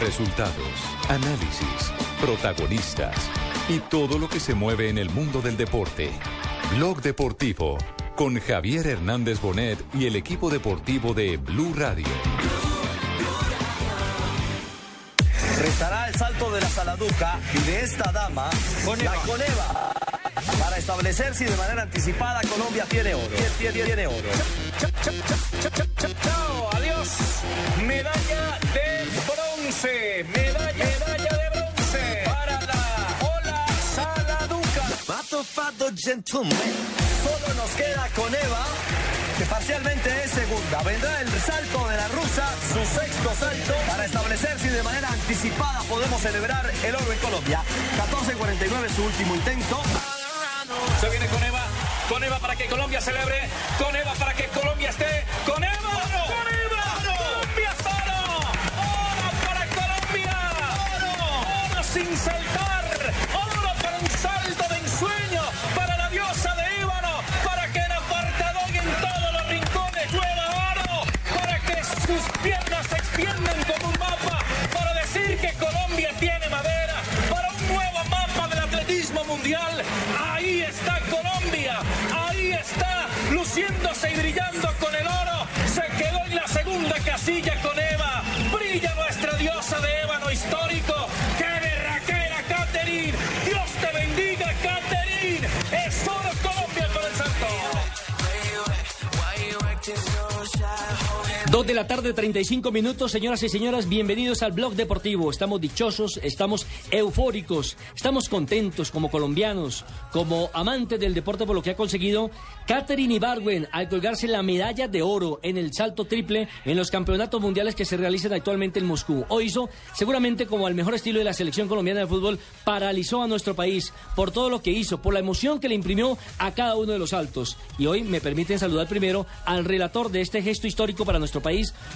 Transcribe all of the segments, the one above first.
Resultados, análisis, protagonistas y todo lo que se mueve en el mundo del deporte. Blog Deportivo con Javier Hernández Bonet y el equipo deportivo de Blue Radio. Restará el salto de la Saladuca y de esta dama, la Coneva, para establecer si de manera anticipada Colombia tiene oro. Tiene, tiene oro. Chao, adiós. Medalla de bronce. Medalla, medalla de bronce para la Ola Saladuca. Solo nos queda Coneva, que parcialmente es segunda. Vendrá el salto de la rusa, su sexto salto, para establecer si de manera anticipada podemos celebrar el oro en Colombia. 14.49 su último intento. Se viene con Eva. Con Eva para que Colombia celebre. Con Eva para que Colombia esté. Con Eva. Con sin saltar. Oro para un salto de ensueño. Para la diosa de Ébano. Para que en apartado y en todos los rincones llueva oro. Para que sus piernas se extiendan como un mapa. Para decir que Colombia tiene madera. Para un nuevo mapa del atletismo mundial. Ahí está Colombia. Ahí está luciéndose y brillando con el oro. Se quedó en la segunda casilla Dos de la tarde, 35 minutos, señoras y señoras, bienvenidos al blog deportivo. Estamos dichosos, estamos eufóricos, estamos contentos como colombianos, como amantes del deporte por lo que ha conseguido Catherine Ibarwen al colgarse la medalla de oro en el salto triple en los campeonatos mundiales que se realizan actualmente en Moscú. Hoy hizo, seguramente como al mejor estilo de la selección colombiana de fútbol, paralizó a nuestro país por todo lo que hizo, por la emoción que le imprimió a cada uno de los saltos. Y hoy me permiten saludar primero al relator de este gesto histórico para nuestro país,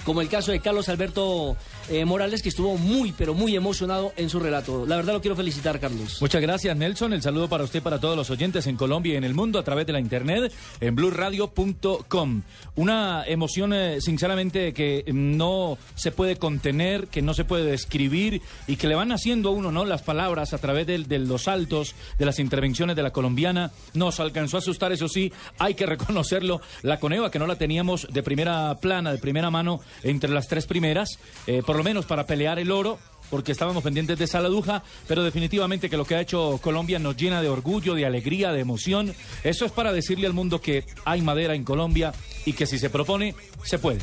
como el caso de Carlos Alberto eh, Morales, que estuvo muy, pero muy emocionado en su relato. La verdad lo quiero felicitar, Carlos. Muchas gracias, Nelson. El saludo para usted para todos los oyentes en Colombia y en el mundo a través de la internet en blurradio.com. Una emoción, eh, sinceramente, que no se puede contener, que no se puede describir y que le van haciendo a uno, ¿no? Las palabras a través de, de los saltos, de las intervenciones de la colombiana. Nos alcanzó a asustar, eso sí, hay que reconocerlo. La Coneva, que no la teníamos de primera plana, de primera mano, entre las tres primeras, eh, por lo menos para pelear el oro porque estábamos pendientes de Saladuja, pero definitivamente que lo que ha hecho Colombia nos llena de orgullo, de alegría, de emoción. Eso es para decirle al mundo que hay madera en Colombia y que si se propone, se puede.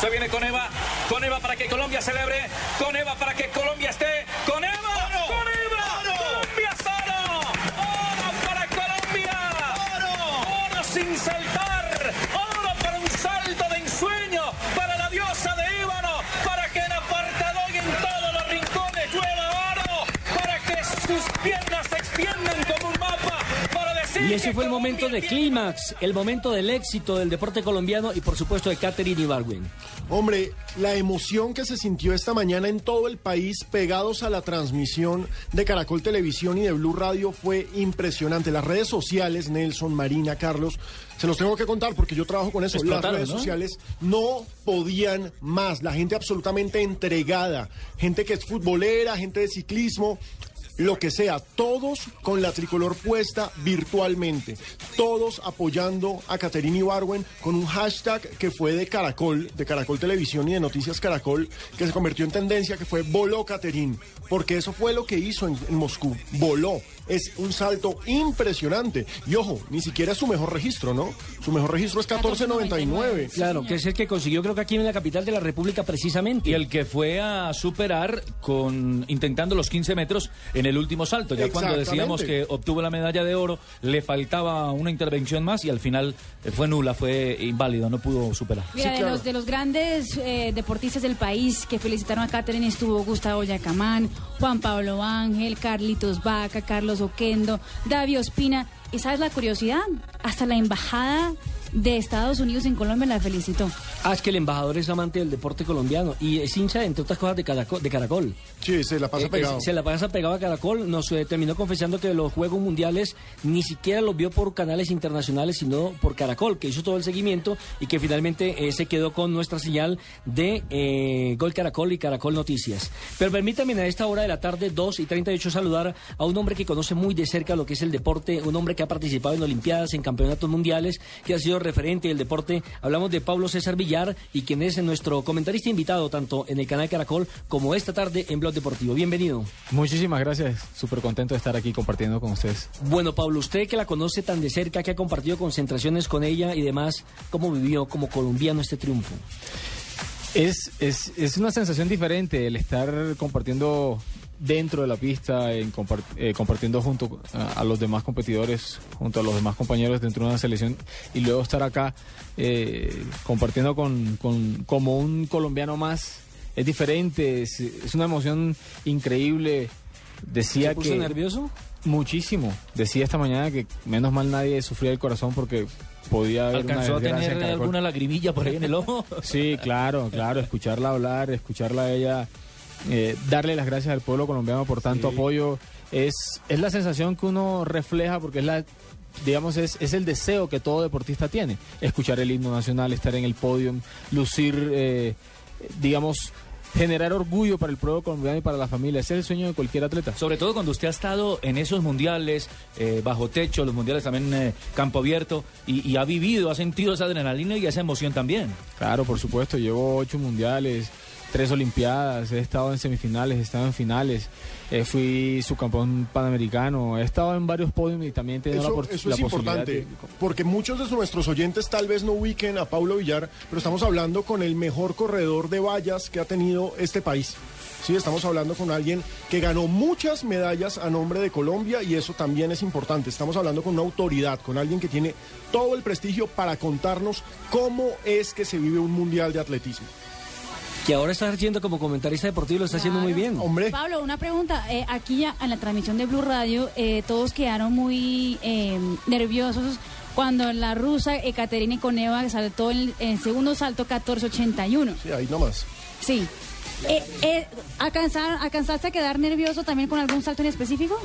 Se viene con Eva. Con Eva para que Colombia celebre. Con Eva para que Colombia esté. Con Eva. Como un mapa. Para decir Y ese que fue el momento de clímax, el momento del éxito del deporte colombiano y por supuesto de Catherine Ibarwen. Hombre, la emoción que se sintió esta mañana en todo el país pegados a la transmisión de Caracol Televisión y de Blue Radio fue impresionante. Las redes sociales, Nelson, Marina, Carlos, se los tengo que contar porque yo trabajo con eso. Las redes ¿no? sociales no podían más. La gente absolutamente entregada. Gente que es futbolera, gente de ciclismo. Lo que sea, todos con la tricolor puesta virtualmente, todos apoyando a Caterina Ibarwen con un hashtag que fue de Caracol, de Caracol Televisión y de Noticias Caracol, que se convirtió en tendencia, que fue Voló Caterín, porque eso fue lo que hizo en, en Moscú, voló. Es un salto impresionante. Y ojo, ni siquiera es su mejor registro, ¿no? Su mejor registro es 14.99. Claro, que es el que consiguió creo que aquí en la capital de la República precisamente. Y el que fue a superar con intentando los 15 metros en el último salto. Ya cuando decíamos que obtuvo la medalla de oro, le faltaba una intervención más y al final eh, fue nula, fue inválido, no pudo superar. Mira, Sí, de, los, de los grandes eh, deportistas del país que felicitaron a Catherine estuvo Gustavo Yacamán, Juan Pablo Ángel, Carlitos Vaca, Carlos Oquendo, Davio Ospina. ¿Y sabes la curiosidad? Hasta la embajada de Estados Unidos en Colombia la felicitó. Ah, es que el embajador es amante del deporte colombiano y es hincha, entre otras cosas, de Caracol. De Caracol. Sí, se la pasa Eh, pegado. eh, se la pasa pegado a Caracol. Nos eh, terminó confesando que los Juegos Mundiales ni siquiera los vio por canales internacionales, sino por Caracol, que hizo todo el seguimiento y que finalmente eh, se quedó con nuestra señal de eh, Gol Caracol y Caracol Noticias. Pero permítanme a esta hora de la tarde, 2 y 38, saludar a un hombre que conoce muy de cerca lo que es el deporte, un hombre que ha participado en Olimpiadas, en campeonatos mundiales, que ha sido referente del deporte. Hablamos de Pablo César Villar y quien es nuestro comentarista invitado tanto en el canal Caracol como esta tarde en Blog Deportivo. Bienvenido. Muchísimas gracias, súper contento de estar aquí compartiendo con ustedes. Bueno, Pablo, usted que la conoce tan de cerca, que ha compartido concentraciones con ella y demás, ¿cómo vivió como colombiano este triunfo? Es, es, es una sensación diferente el estar compartiendo dentro de la pista, en compar- eh, compartiendo junto a, a los demás competidores, junto a los demás compañeros dentro de una selección y luego estar acá eh, compartiendo con, con- como un colombiano más. Es diferente, es, es una emoción increíble. Decía ¿Se puso que nervioso? muchísimo. Decía esta mañana que menos mal nadie sufría el corazón porque podía haber una ¿Alcanzó a desgracia en tener alguna lagrimilla por ahí en el ojo? Sí, claro, claro, escucharla hablar, escucharla a ella, eh, darle las gracias al pueblo colombiano por tanto apoyo, es, es la sensación que uno refleja porque es la, digamos, es, es el deseo que todo deportista tiene, escuchar el himno nacional, estar en el podio, lucir, eh, digamos, generar orgullo para el pueblo colombiano y para la familia, ese es el sueño de cualquier atleta. Sobre todo cuando usted ha estado en esos mundiales, eh, bajo techo, los mundiales también eh, campo abierto, y, y ha vivido, ha sentido esa adrenalina y esa emoción también. Claro, por supuesto, llevo ocho mundiales, tres olimpiadas, he estado en semifinales, he estado en finales, eh, fui subcampeón panamericano, he estado en varios podios y también he tenido Eso, la, eso la es posibilidad importante, de- porque muchos de nuestros oyentes tal vez no ubiquen a Paulo Villar, pero estamos hablando con el mejor corredor de vallas que ha tenido este país. Sí, estamos hablando con alguien que ganó muchas medallas a nombre de Colombia y eso también es importante. Estamos hablando con una autoridad, con alguien que tiene todo el prestigio para contarnos cómo es que se vive un mundial de atletismo. Que ahora está haciendo como comentarista deportivo y lo está haciendo muy bien. Hombre, Pablo, una pregunta. Eh, aquí ya en la transmisión de Blue Radio, eh, todos quedaron muy eh, nerviosos cuando la rusa Ekaterina Koneva saltó el, el segundo salto 1481. sí, ahí nomás. Sí. Eh, eh, ¿alcanzar- ¿Alcanzaste a quedar nervioso también con algún salto en específico?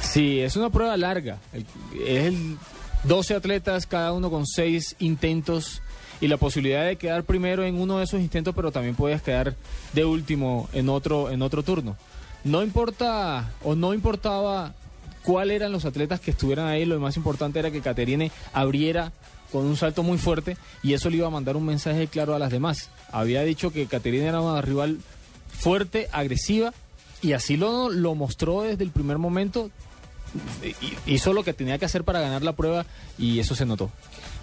Sí, es una prueba larga. El- Es el 12 atletas, cada uno con 6 intentos y la posibilidad de quedar primero en uno de esos intentos, pero también puedes quedar de último en otro en otro turno. No importa o no importaba cuáles eran los atletas que estuvieran ahí, lo más importante era que Caterine abriera con un salto muy fuerte y eso le iba a mandar un mensaje claro a las demás. Había dicho que Caterine era una rival fuerte, agresiva y así lo, lo mostró desde el primer momento. Hizo lo que tenía que hacer para ganar la prueba y eso se notó.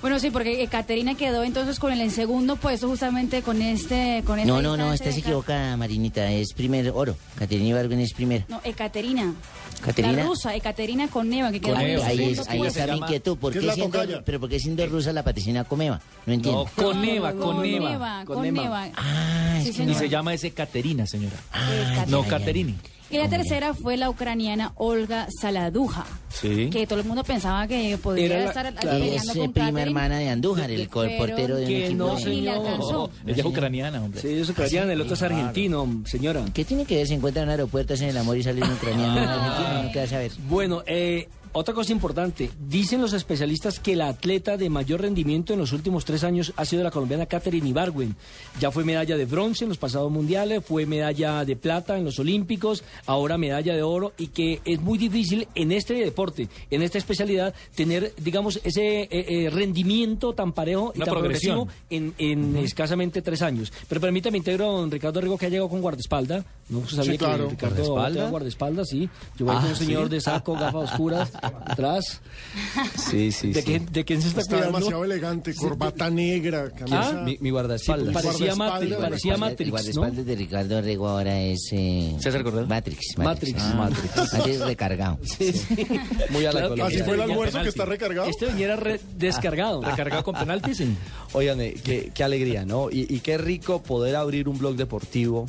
Bueno, sí, porque Caterina quedó entonces con el segundo puesto justamente con este... Con No, no, no, estás equivocada, Marinita. Es primer oro. Caterina Ibargüen es primer. No, Ekaterina. Caterina. La rusa, Ekaterina Koneva, que quedó en el Ahí, segundo es- ahí está mi inquietud. ¿Por ¿Qué siendo, pero por qué siendo rusa la patricina Comeva? No entiendo. No, Coneva, No, no, no, Coneva. Coneva, Coneva. Coneva. Ah, es Sí. Y se llama ese Caterina, señora. Ah, No ya, ya. Caterini. Y la tercera fue la ucraniana Olga Saladuja, Sí. que todo el mundo pensaba que podría Era la- estar claro. Ella peleando es con eh, prima hermana de Andújar, el portero de un que equipo. no, de- Ni le alcanzó. Ella es ucraniana, hombre. Sí, es ucraniana, el otro es argentino, señora. ¿Qué tiene que ver si encuentran en aeropuertos en el amor y salen ucraniano en Argentina? No queda saber. Bueno, eh, otra cosa importante. Dicen los especialistas que la atleta de mayor rendimiento en los últimos tres años ha sido la colombiana Katherine Ibargüen. Ya fue medalla de bronce en los pasados mundiales, fue medalla de plata en los olímpicos, ahora medalla de oro y que es muy difícil en este deporte, en esta especialidad, tener, digamos, ese eh, eh, rendimiento tan parejo y Una tan progresión. progresivo en, en escasamente tres años. Pero permítame integro a don Ricardo Rigo que ha llegado con guardaespaldas No sabía Sí, claro. que Ricardo ¿Guardaespaldas? tenía guardaespaldas, sí. Yo voy Ah, con un señor ¿sí? de saco, gafas oscuras, atrás. Sí, sí, ¿De, sí. quién, ¿De quién se está, Está cuidando? demasiado elegante, corbata negra, camisa. Mi, mi guardaespaldas. Parecía guardaespaldas, Matrix, el parecía El Matrix, ¿no? guardaespaldas de Ricardo Rego ahora es... Eh, César Cordero. Matrix. Matrix. Ah, Matrix. Matrix recargado. Muy a la Claro. Así fue el Este almuerzo que está recargado. Este venía re- descargado. Recargado con penaltis. sí. Oigan, eh, qué, qué alegría, ¿no? Y, y qué rico poder abrir un blog deportivo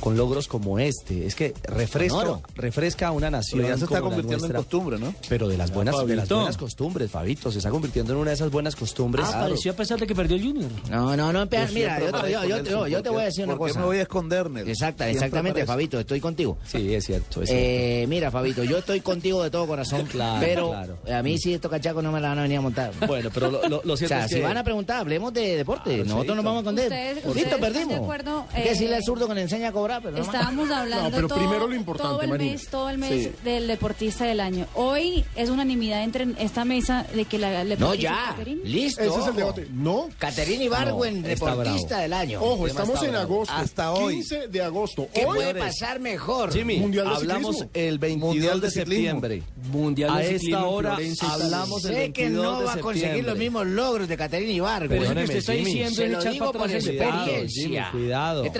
con logros como este. Es que refresca, refresca a una nación. Pero ya se está convirtiendo en costumbre, ¿no? Pero de las buenas, de las buenas costumbres, Fabito. Se está convirtiendo en una de esas buenas costumbres. Ah, apareció a pesar de que perdió el Junior. No, no, no, mira, yo, te- paré yo- con yo- Nelson, yo- yo te ¿por voy a qué- decir una ¿Por qué cosa. me voy a esconder? Exacta, exactamente. Fabito, estoy contigo. Sí, es cierto. Es Eh, mira, Fabito, yo estoy contigo de todo corazón, Claro, pero claro. a mí sí estos cachacos no me la van a venir a montar. Bueno, pero lo, lo- lo O sea, es si van a preguntar, hablemos de deporte. Claro, Nosotros nos vamos a esconder. Listo, perdimos. de acuerdo, Hay que eh, decirle al zurdo que le enseña a cobrar, pero. Estábamos hablando No, pero todo, primero lo importante, todo el mes, todo el mes Sí. del deportista del año. Hoy es unanimidad entre esta mesa de que la No, ya, listo. Ese es el debate. No. Caterina Ibargüen, No, deportista bravo. del año. Ojo, estamos en agosto. Hasta hoy. 15 de agosto. ¿Qué Hoy puede pasar mejor? Jimmy, Mundial de hablamos ciclismo. el 22 Mundial de, septiembre. Mundial de A ciclismo esta hora Florencia, hablamos el sé 22 que no va a conseguir los mismos logros de Caterina Ibargüen. Pero usted está diciendo para Cuidado, experiencia. Jimmy, cuidado. He Es que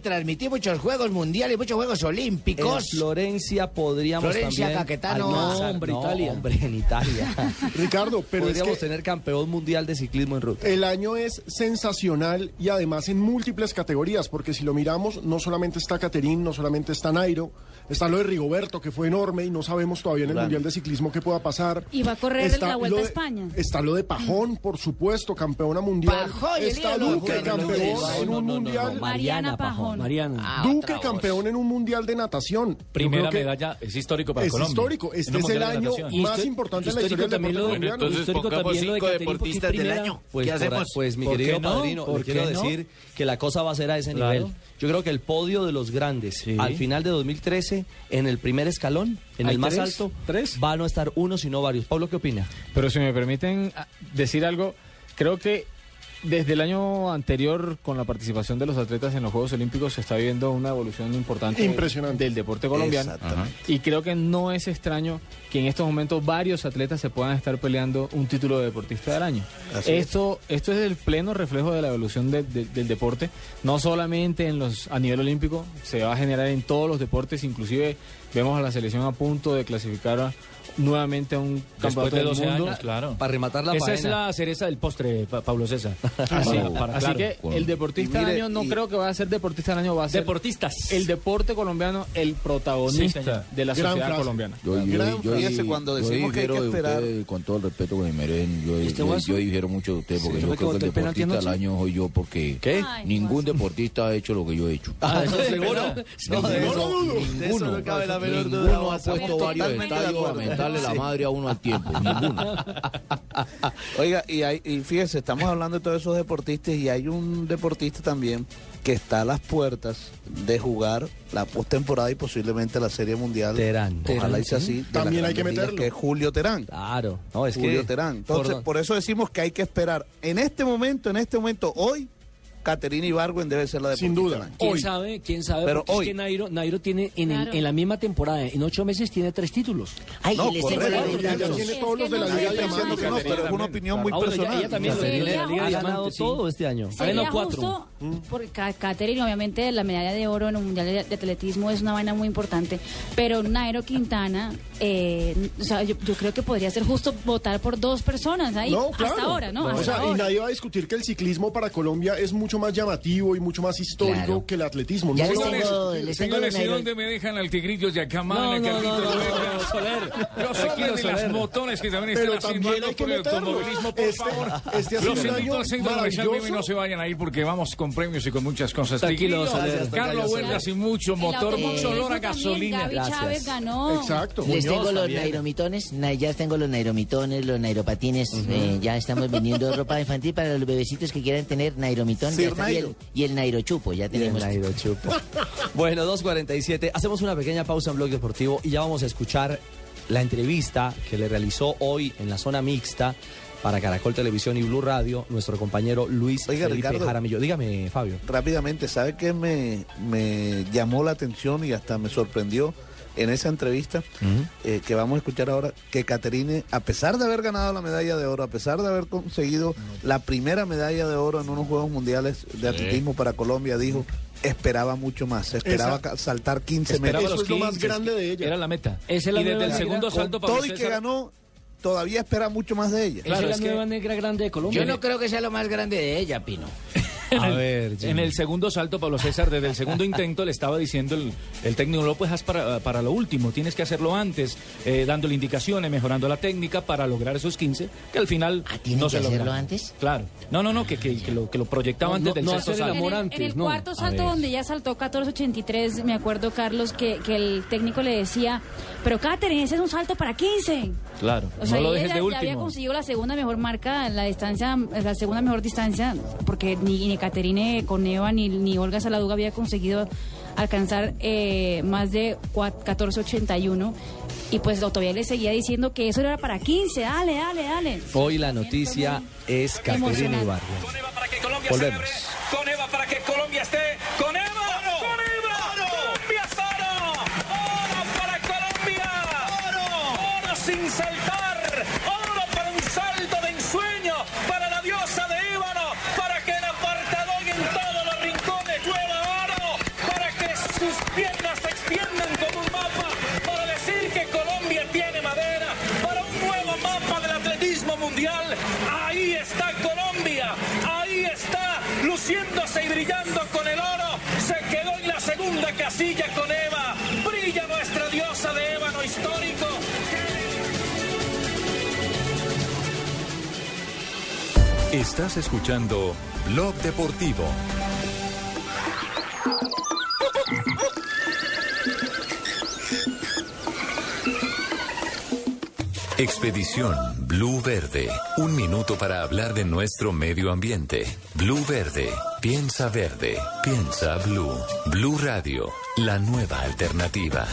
transmitido muchos juegos mundiales, muchos juegos En olímpicos. Florencia podríamos Florencia, también Caquetano. No, hombre, Italia. hombre, en Italia. Ricardo, pero es Podríamos que tener campeón mundial de ciclismo en ruta. el año es sensacional y además en múltiples categorías, porque si lo miramos, no solamente está Caterín, no solamente está Nairo, está lo de Rigoberto, que fue enorme y no sabemos todavía en el Claro. Mundial de Ciclismo qué pueda pasar. Y va a correr Está la Vuelta a España. Está lo de Pajón, por supuesto, campeona mundial. Pajón, está Juan campeón en No, un no, no, mundial. no, Mariana Pajón. Mariana. Ah, Duque campeón en un mundial de natación. Primera medalla, es histórico para Es Colombia. histórico. Este es el año más importante en la histórico historia del también deporte lo de- colombiano. histórico pongamos también cinco deportistas del año. Pues, ¿Qué hacemos? pues mi ¿Por querido padrino, ¿Por le quiero decir que la cosa va a ser a ese nivel. Yo creo que el podio de los grandes Sí. al final de 2013, en el primer escalón, en ¿Hay el más tres? alto, ¿Tres? van a estar uno, sino varios. Pablo, ¿qué opina? Pero si me permiten ah, decir algo, creo que desde el año anterior, con la participación de los atletas en los Juegos Olímpicos, se está viviendo una evolución importante Impresionante. del deporte colombiano. Exactamente. Y creo que no es extraño que en estos momentos varios atletas se puedan estar peleando un título de deportista del año. Así es. Esto, esto es el pleno reflejo de la evolución de- de- del deporte, no solamente en los a nivel olímpico, se va a generar en todos los deportes, inclusive vemos a la selección a punto de clasificar a- nuevamente a un Después campeonato de del 12 mundo. años, claro. Para rematar la Esa es la cereza del postre, Pa- Pablo César. Así, Para- para- así claro. que el deportista del año no y- creo que va a ser deportista del año, va a ser Deportistas. el deporte colombiano, el protagonista de la Gran sociedad frase. colombiana. Yo, yo, Gran yo, fíjese yo- cuando yo decimos que hay que difiero de esperar. usted, con todo el respeto que me merecen, yo, ¿Este yo, difiero mucho de usted porque ¿Sí? yo ¿Fue creo que el deportista del año soy yo porque ¿Qué? Ay, ningún deportista ha hecho lo que yo he hecho. Ah, eso seguro. No, de eso, Ninguno, no cabe la menor duda. ninguno ha puesto varios estadios mentarle la madre a uno al tiempo, ninguno. Oiga, y, hay, y fíjese, estamos hablando de todos esos deportistas y hay un deportista también que está a las puertas de jugar la postemporada y posiblemente la Serie Mundial. Terán. Ojalá y sea Terán, así. También hay que meterlo. Que es Julio Terán. Claro. No, es Julio que... Terán. Entonces, por- por eso decimos que hay que esperar. En este momento, en este momento, hoy, Caterina Ibargüen debe ser la deportista Sin duda. ¿Quién Hoy. sabe? ¿Quién sabe? Pero Porque es hoy. que Nairo, Nairo tiene en, el- Claro. en la misma temporada, en ocho meses, tiene tres títulos. Ay, No, correcto. la Pero ya verdad. tiene Es todos que los de la Liga Diamante. No, pero es una opinión muy Ah, personal. ella también de ella Ha ganado todo este año. Ha ganado Sería cuatro. Porque Ca- Caterine, obviamente, la medalla de oro en un mundial de, de atletismo es una vaina muy importante, pero Nairo Quintana, eh, o sea, yo, yo creo que podría ser justo votar por dos personas ahí, No, claro. hasta ahora, ¿no? O Hasta sea, y ahora. nadie va a discutir que el ciclismo para Colombia es mucho más llamativo y mucho más histórico Claro. que el atletismo. Ya No les tengo, les tengo los Señores, ¿y Nairo- dónde me dejan al tigrillo de Acamán, No, no, no, no, no, no, Soler. Los Tranquilo, hombres de las motones que también están haciendo que por el automovilismo, por Este- favor. este Los invito al centro comercial y no se vayan ahí porque vamos con premios y con muchas cosas. Tranquilo. Carlos Huertas y mucho motor, mucho olor a gasolina. Gaby Gracias. Chávez ganó. Exacto. Les tengo los nairomitones, na- ya tengo los nairomitones, los nairopatines, eh, ya estamos vendiendo ropa infantil para los bebecitos que quieran tener nairomitón y, el, el nairochupo, ya Y el tenemos. Nairo Chupo. bueno, 2.47. Hacemos una pequeña pausa en Blog Deportivo y ya vamos a escuchar la entrevista que le realizó hoy en la zona mixta para Caracol Televisión y Blue Radio, nuestro compañero Luis Oiga, Felipe Ricardo. Jaramillo. Dígame, Fabio. Rápidamente, ¿sabe qué me, me llamó la atención y hasta me sorprendió en esa entrevista eh, que vamos a escuchar ahora? Que Caterine, a pesar de haber ganado la medalla de oro, a pesar de haber conseguido la primera medalla de oro en unos Juegos Mundiales de atletismo para Colombia, dijo, esperaba mucho más, esperaba saltar 15 Esperaba metros. los 15, Era la meta. Esa es la y desde el segundo salto, Pablo Todo y que ganó, todavía espera mucho más de ella. Esa es la nueva negra grande de Colombia. Yo no creo que sea lo más grande de ella, Pino. En el, ver, Jimmy. en el segundo salto, Pablo César, desde el segundo intento le estaba diciendo el, el técnico, no pues haz para, para lo último, tienes que hacerlo antes, eh, dándole indicaciones, mejorando la técnica para lograr esos 15, que al final ¿tiene no que se hacerlo antes? Claro. No, no, no, que, que, que lo, que lo proyectaba No, antes no, del no sexto hacer el salto. amor En el, antes, en el no. cuarto A salto donde ya saltó 14.83, me acuerdo, Carlos, que, que el técnico le decía, pero Katherine, ese es un salto para 15. Claro, O sea, no lo y dejes ella de ya había conseguido la segunda mejor marca, la distancia, la segunda mejor distancia, porque ni, ni Caterine Coneva ni, ni Olga Saladuga había conseguido alcanzar eh, más de cua- 14.81. Y pues todavía le seguía diciendo que eso era para 15, dale, dale, dale. Hoy la noticia es Caterina Colombia Volvemos. celebre. Con Eva para que Ahí está Colombia. Ahí está luciéndose y brillando con el oro. Se quedó en la segunda casilla con Eva. Brilla nuestra diosa de ébano histórico. Estás escuchando Blog Deportivo. Expedición Blue Verde. Un minuto para hablar de nuestro medio ambiente. Blue Verde. Piensa verde. Piensa blue. Blue Radio. La nueva alternativa.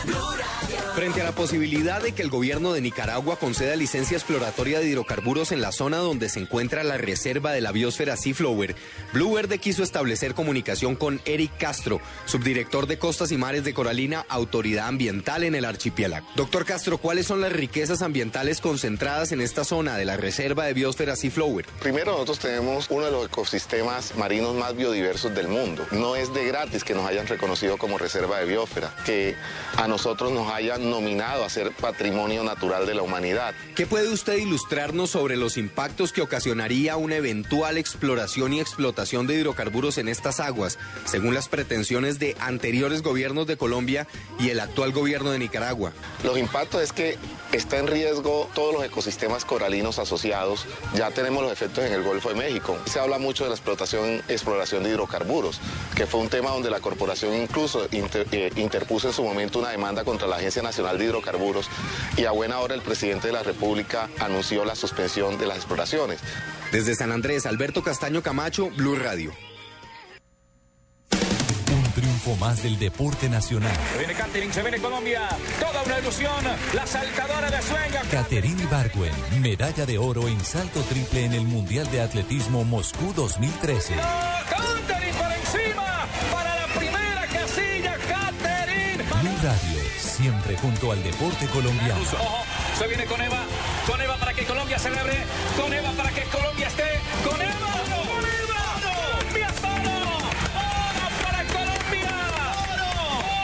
Frente a la posibilidad de que el gobierno de Nicaragua conceda licencia exploratoria de hidrocarburos en la zona donde se encuentra la reserva de la biosfera Seaflower, Blue Verde quiso establecer comunicación con Eric Castro, subdirector de Costas y Mares de Coralina, Autoridad Ambiental en el archipiélago. Doctor Castro, ¿cuáles son las riquezas ambientales concentradas en esta zona de la reserva de biosfera Seaflower? Primero, nosotros tenemos uno de los ecosistemas marinos más biodiversos del mundo. No es de gratis que nos hayan reconocido como reserva de biosfera, que a nosotros nos hayan nominado a ser patrimonio natural de la humanidad. ¿Qué puede usted ilustrarnos sobre los impactos que ocasionaría una eventual exploración y explotación de hidrocarburos en estas aguas, según las pretensiones de anteriores gobiernos de Colombia y el actual gobierno de Nicaragua? Los impactos es que está en riesgo todos los ecosistemas coralinos asociados. Ya tenemos los efectos en el Golfo de México. Se habla mucho de la explotación, exploración de hidrocarburos, que fue un tema donde la corporación incluso inter- eh, interpuso en su momento una demanda contra la Agencia Nacional de Hidrocarburos y a buena hora el presidente de la República anunció la suspensión de las exploraciones. Desde San Andrés, Alberto Castaño Camacho, Blue Radio. Un triunfo más del deporte nacional. Se viene Catering, se viene Colombia. Toda una ilusión. La saltadora de sueño. Caterine Ibargüen, medalla de oro en salto triple en el Mundial de Atletismo Moscú 2013. Catering por encima. Para la primera casilla, Catering. Blue Radio, siempre junto al deporte colombiano. Ojo, se viene con Eva. Con Eva para que Colombia celebre. Con Eva para que Colombia esté. Con Eva. Con Eva. Colombia es oro. Oro para Colombia. Oro.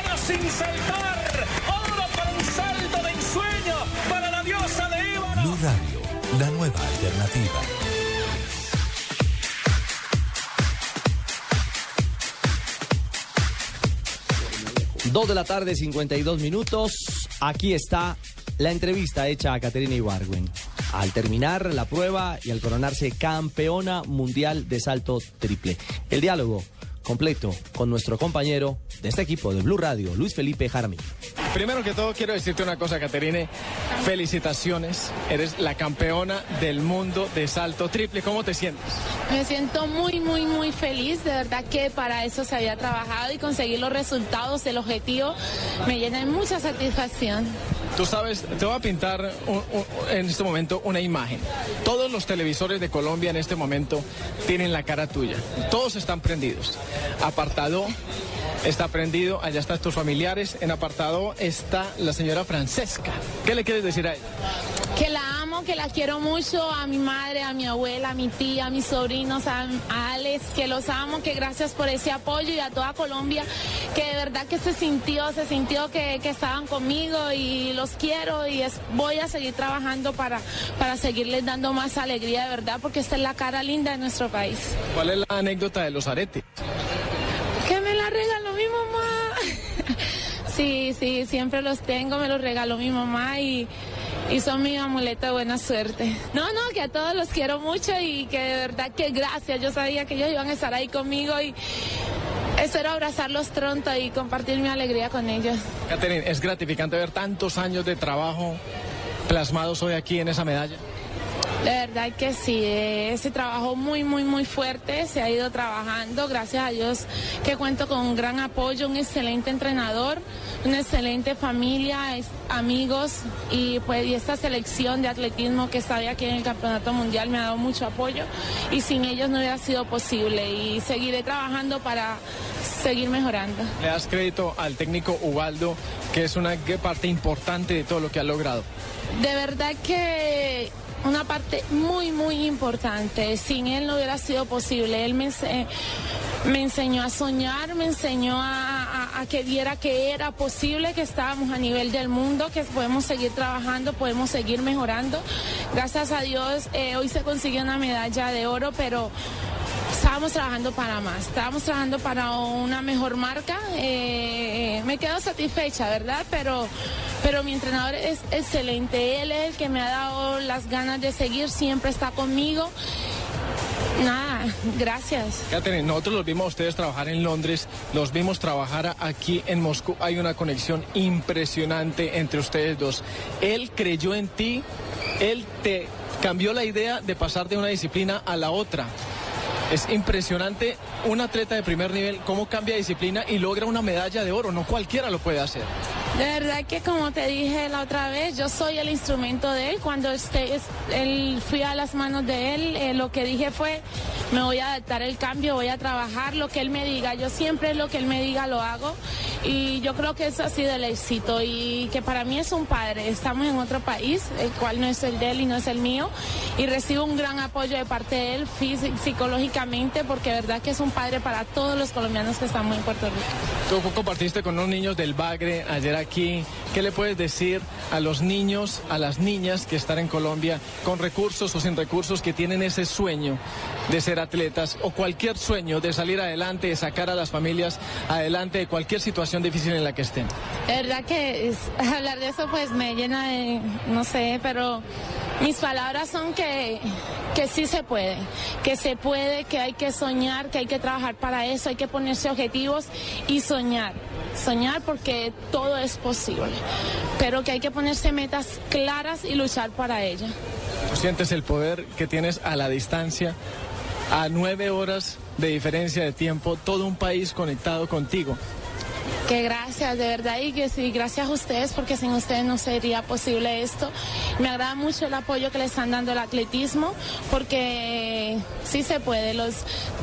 Oro sin saltar. Oro para un salto de ensueño. Para la diosa de Eva. Blue Radio, la nueva alternativa. Dos de la tarde, 52 minutos. Aquí está la entrevista hecha a Caterina Ibargüen. Al terminar la prueba y al coronarse campeona mundial de salto triple. El diálogo completo con nuestro compañero de este equipo de Blue Radio, Luis Felipe Jaramillo. Primero que todo quiero decirte una cosa, Caterine. Felicitaciones. Eres la campeona del mundo de salto triple. ¿Cómo te sientes? Me siento muy, muy, muy feliz. De verdad que para eso se había trabajado y conseguir los resultados, el objetivo, me llena de mucha satisfacción. Tú sabes, te voy a pintar un- un- en este momento una imagen. Todos los televisores de Colombia en este momento tienen la cara tuya. Todos están prendidos. Apartado está prendido, allá están tus familiares. En apartado está la señora Francesca. ¿Qué le quieres decir a ella? Que la amo, que la quiero mucho, a mi madre, a mi abuela, a mi tía, a mis sobrinos, a, a Alex, que los amo, que gracias por ese apoyo y a toda Colombia, que de verdad que se sintió, se sintió que, que estaban conmigo y los quiero y es, voy a seguir trabajando para, para seguirles dando más alegría de verdad, porque esta es la cara linda de nuestro país. ¿Cuál es la anécdota de los aretes? Que me la regaló mi mamá. Sí, sí, siempre los tengo, me los regaló mi mamá y, y son mi amuleto de buena suerte. No, no, que a todos los quiero mucho y que de verdad que gracias. Yo sabía que ellos iban a estar ahí conmigo y espero abrazarlos pronto y compartir mi alegría con ellos. Catherine, es gratificante ver tantos años de trabajo plasmados hoy aquí en esa medalla. De verdad que sí, eh, ese trabajo muy, muy, muy fuerte se ha ido trabajando. Gracias a Dios que cuento con un gran apoyo, un excelente entrenador, una excelente familia, es- amigos y pues y esta selección de atletismo que está aquí en el Campeonato Mundial me ha dado mucho apoyo y sin ellos no hubiera sido posible y seguiré trabajando para seguir mejorando. Le das crédito al técnico Ubaldo, que es una parte importante de todo lo que ha logrado. De verdad que una parte muy, muy importante. Sin él no hubiera sido posible. Él me, ense- me enseñó a soñar, me enseñó a, que viera que era posible, que estábamos a nivel del mundo, que podemos seguir trabajando, podemos seguir mejorando. Gracias a Dios, eh, hoy se consiguió una medalla de oro, pero estábamos trabajando para más, estábamos trabajando para una mejor marca. Eh, me quedo satisfecha, ¿verdad? Pero, pero mi entrenador es excelente. Él es el que me ha dado las ganas de seguir, siempre está conmigo. Nada, gracias. Catherine, nosotros los vimos a ustedes trabajar en Londres, los vimos trabajar aquí en Moscú. Hay una conexión impresionante entre ustedes dos. Él creyó en ti, él te cambió la idea de pasar de una disciplina a la otra. Es impresionante un atleta de primer nivel, cómo cambia disciplina y logra una medalla de oro. No cualquiera lo puede hacer. De verdad que como te dije la otra vez, yo soy el instrumento de él. Cuando este, es- él fui a las manos de él, eh, lo que dije fue, me voy a adaptar el cambio, voy a trabajar lo que él me diga. Yo siempre lo que él me diga lo hago y yo creo que eso ha sido el éxito y que para mí es un padre. Estamos en otro país, el cual no es el de él y no es el mío y recibo un gran apoyo de parte de él psicológicamente porque verdad que es un padre para todos los colombianos que estamos en Puerto Rico. Tú compartiste con unos niños del Bagre ayer aquí. ¿Qué le puedes decir a los niños, a las niñas que están en Colombia con recursos o sin recursos que tienen ese sueño de ser atletas o cualquier sueño de salir adelante, de sacar a las familias adelante de cualquier situación difícil en la que estén? De verdad que es- hablar de eso pues me llena de, no sé, pero mis palabras son que, que sí se puede, que se puede, que hay que soñar, que hay que trabajar para eso, hay que ponerse objetivos y soñar. Soñar porque todo es posible, pero que hay que ponerse metas claras y luchar para ellas. ¿Tú sientes el poder que tienes a la distancia, a nueve horas de diferencia de tiempo, todo un país conectado contigo? Que gracias, de verdad, y que sí, gracias a ustedes, porque sin ustedes no sería posible esto. Me agrada mucho el apoyo que le están dando al atletismo, porque sí se puede. Los,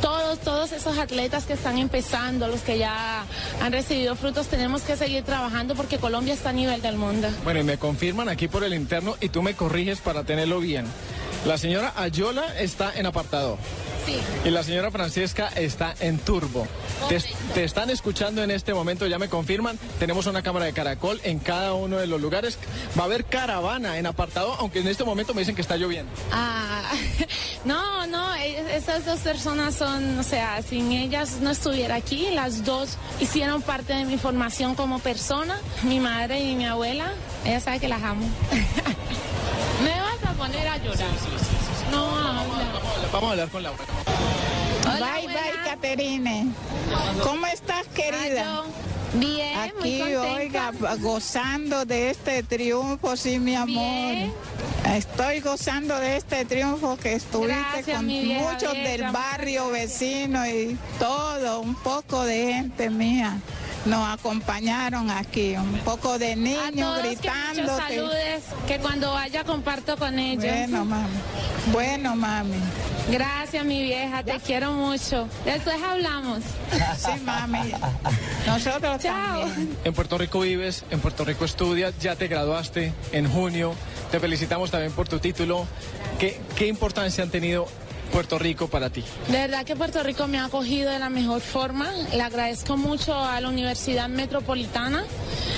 todos, todos esos atletas que están empezando, los que ya han recibido frutos, tenemos que seguir trabajando porque Colombia está a nivel del mundo. Bueno, y me confirman aquí por el interno y tú me corriges para tenerlo bien. La señora Ayola está en apartado. Sí. Y la señora Francesca está en turbo. Te, te están escuchando en este momento, ya me confirman. Tenemos una cámara de caracol en cada uno de los lugares. Va a haber caravana en apartado, aunque en este momento me dicen que está lloviendo. Ah, no, no, e- esas dos personas son, o sea, sin ellas no estuviera aquí. Las dos hicieron parte de mi formación como persona, mi madre y mi abuela. Ella sabe que las amo. ¿Me vas a poner a llorar? No habla. Vamos a hablar con Laura. bye, bye, Caterine. ¿Cómo estás, querida? Bien, Aquí, muy oiga, gozando de este triunfo, sí, mi amor. Estoy gozando de este triunfo que estuviste Gracias, con vieja muchos del barrio vecino y todo, un poco de gente mía. Nos acompañaron aquí, un poco de niños que gritando. muchos saludes, que cuando vaya comparto con ellos. Bueno, mami. Bueno, mami. Gracias, mi vieja, te quiero mucho. Después hablamos. Sí, mami. Nosotros Chao. también. En Puerto Rico vives, en Puerto Rico estudias, ya te graduaste en junio. Te felicitamos también por tu título. ¿Qué, qué importancia han tenido Puerto Rico para ti? De verdad que Puerto Rico me ha acogido de la mejor forma. Le agradezco mucho a la Universidad Metropolitana,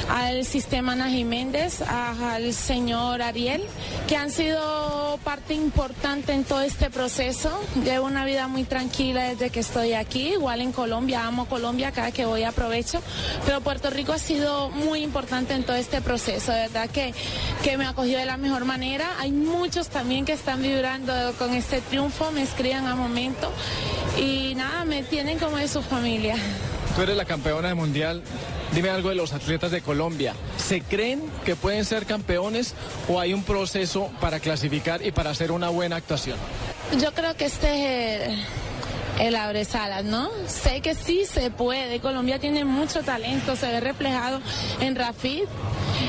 al sistema Ana Jiménez, a- al señor Ariel, que han sido parte importante en todo este proceso. Llevo una vida muy tranquila desde que estoy aquí, igual en Colombia, amo Colombia, cada que voy aprovecho, pero Puerto Rico ha sido muy importante en todo este proceso, de verdad que, que me ha acogido de la mejor manera. Hay muchos también que están vibrando con este triunfo, escriben a momento y nada, me tienen como de su familia. Tú eres la campeona del mundial. Dime algo de los atletas de Colombia. ¿Se creen que pueden ser campeones o hay un proceso para clasificar y para hacer una buena actuación? Yo creo que este es el, el abresalas, ¿no? Sé que sí se puede. Colombia tiene mucho talento, se ve reflejado en Rafid,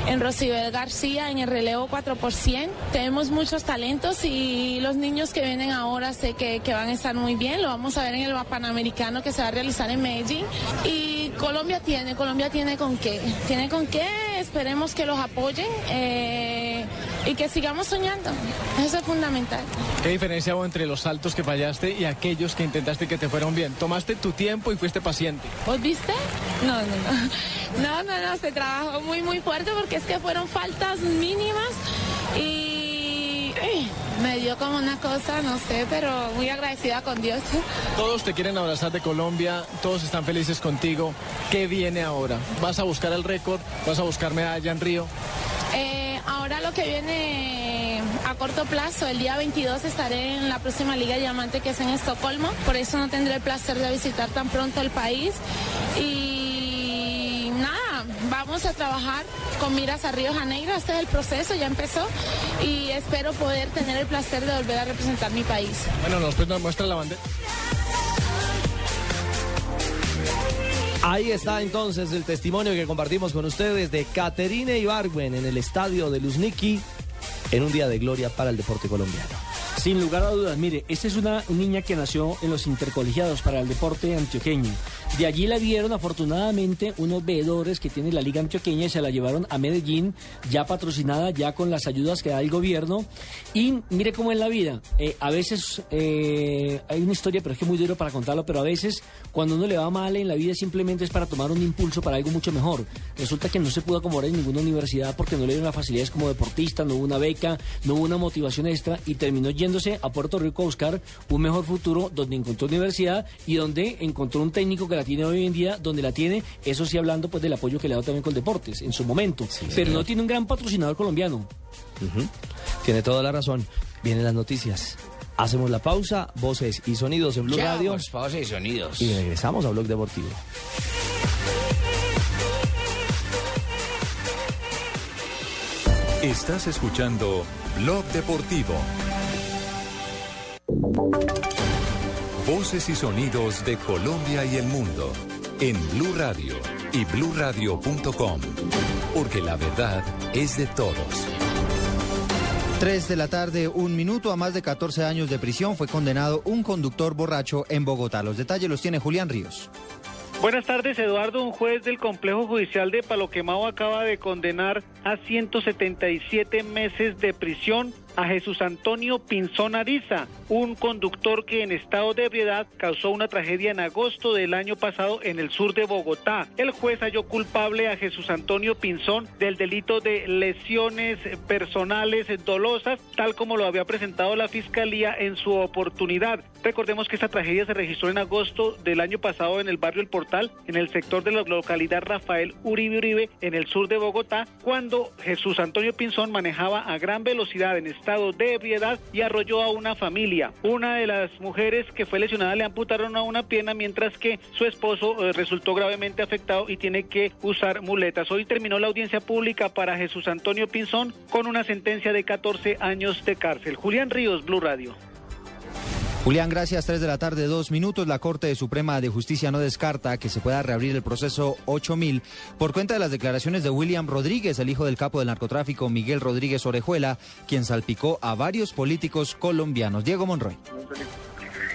en Rosibel García, en el relevo 4%. Tenemos muchos talentos y los niños que vienen ahora sé que, que van a estar muy bien. Lo vamos a ver en el Panamericano que se va a realizar en Medellín. Y Colombia tiene, Colombia tiene con qué. Tiene con qué, esperemos que los apoyen eh, y que sigamos soñando. Eso es fundamental. ¿Qué diferencia hubo entre los saltos que fallaste y aquellos que intentaste que te fueron bien? Tomaste tu tiempo y fuiste paciente. ¿Vos viste? No, no, no. No, no, no, se trabajó muy, muy fuerte porque es que fueron faltas mínimas y me dio como una cosa, no sé, pero muy agradecida con Dios. Todos te quieren abrazar de Colombia, todos están felices contigo. ¿Qué viene ahora? ¿Vas a buscar el récord? ¿Vas a buscar medalla en Río? Eh, ahora lo que viene a corto plazo, el día 22 estaré en la próxima Liga Diamante que es en Estocolmo, por eso no tendré el placer de visitar tan pronto el país y vamos a trabajar con miras a Río Janeiro, este es el proceso, ya empezó y espero poder tener el placer de volver a representar mi país. Bueno, nos, pues, muestra la bandera. Ahí está entonces el testimonio que compartimos con ustedes de Caterine Ibargüen en el estadio de Luzniki en un día de gloria para el deporte colombiano. Sin lugar a dudas, mire, esta es una niña que nació en los intercolegiados para el deporte antioqueño. De allí la vieron afortunadamente unos veedores que tiene la Liga Antioqueña y se la llevaron a Medellín, ya patrocinada, ya con las ayudas que da el gobierno. Y mire cómo es la vida. Eh, a veces eh, hay una historia, pero es que es muy duro para contarlo, pero a veces cuando uno le va mal en la vida simplemente es para tomar un impulso para algo mucho mejor. Resulta que no se pudo acomodar en ninguna universidad porque no le dieron las facilidades como deportista, no hubo una beca, no hubo una motivación extra y terminó yéndose a Puerto Rico a buscar un mejor futuro donde encontró universidad y donde encontró un técnico que la tiene hoy en día, donde la tiene, eso sí hablando pues del apoyo que le ha dado también con deportes en su momento. Pero no tiene un gran patrocinador colombiano. Tiene toda la razón. Vienen las noticias. Hacemos la pausa, voces y sonidos en Blue Chao, Radio. pues, voces y sonidos. Y regresamos a Blog Deportivo. Estás escuchando Blog Deportivo. Voces y sonidos de Colombia y el mundo en Blue Radio y bluradio.com, porque la verdad es de todos. 3 de la tarde, un minuto, a más de 14 años de prisión fue condenado un conductor borracho en Bogotá. Los detalles los tiene Julián Ríos. Buenas tardes, Eduardo. Un juez del complejo judicial de Palo Quemado acaba de condenar a 177 meses de prisión a Jesús Antonio Pinzón Ariza, un conductor que en estado de ebriedad causó una tragedia en agosto del año pasado en el sur de Bogotá. El juez halló culpable a Jesús Antonio Pinzón del delito de lesiones personales dolosas, tal como lo había presentado la fiscalía en su oportunidad. Recordemos que esta tragedia se registró en agosto del año pasado en el barrio El Portal, en el sector de la localidad Rafael Uribe Uribe, en el sur de Bogotá, cuando Jesús Antonio Pinzón manejaba a gran velocidad en de ebriedad y arrolló a una familia. Una de las mujeres que fue lesionada le amputaron a una pierna mientras que su esposo eh, resultó gravemente afectado y tiene que usar muletas. Hoy terminó la audiencia pública para Jesús Antonio Pinzón con una sentencia de 14 años de cárcel. Julián Ríos, Blue Radio. Julián, gracias. Tres de la tarde, dos minutos. La Corte Suprema de Justicia no descarta que se pueda reabrir el proceso 8000 por cuenta de las declaraciones de William Rodríguez, el hijo del capo del narcotráfico Miguel Rodríguez Orejuela, quien salpicó a varios políticos colombianos. Diego Monroy.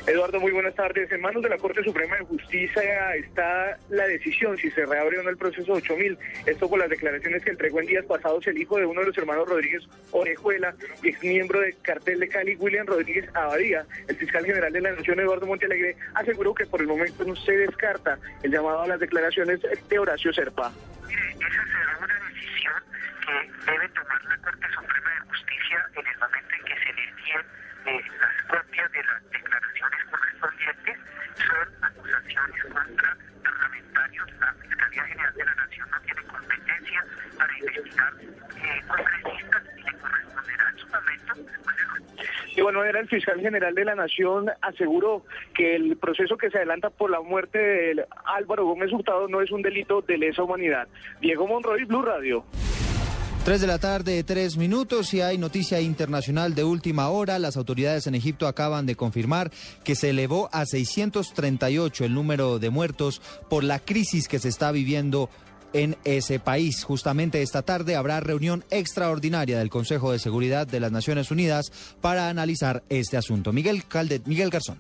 Eduardo, muy buenas tardes. En manos de la Corte Suprema de Justicia está la decisión si se reabre o no el proceso 8000. Esto con las declaraciones que entregó en días pasados el hijo de uno de los hermanos Rodríguez Orejuela, ex miembro del cartel de Cali, William Rodríguez Abadía. El fiscal general de la Nación, Eduardo Montealegre, aseguró que por el momento no se descarta el llamado a las declaraciones de Horacio Serpa. Esa será una decisión que debe tomar la Corte Suprema de Justicia en el momento en que se le envíen eh, las copias de correspondientes. Son acusaciones contra parlamentarios. La Fiscalía General de la Nación no tiene competencia para investigar eh, congresistas y le corresponderá en su momento De igual manera, el fiscal general de la Nación aseguró que el proceso que se adelanta por la muerte de Álvaro Gómez Hurtado no es un delito de lesa humanidad. Diego Monroy, Blue Radio. Tres de la tarde, tres minutos y hay noticia internacional de última hora. Las autoridades en Egipto acaban de confirmar que se elevó a 638 el número de muertos por la crisis que se está viviendo en ese país. Justamente esta tarde habrá reunión extraordinaria del Consejo de Seguridad de las Naciones Unidas para analizar este asunto. Miguel, Calde, Miguel Garzón.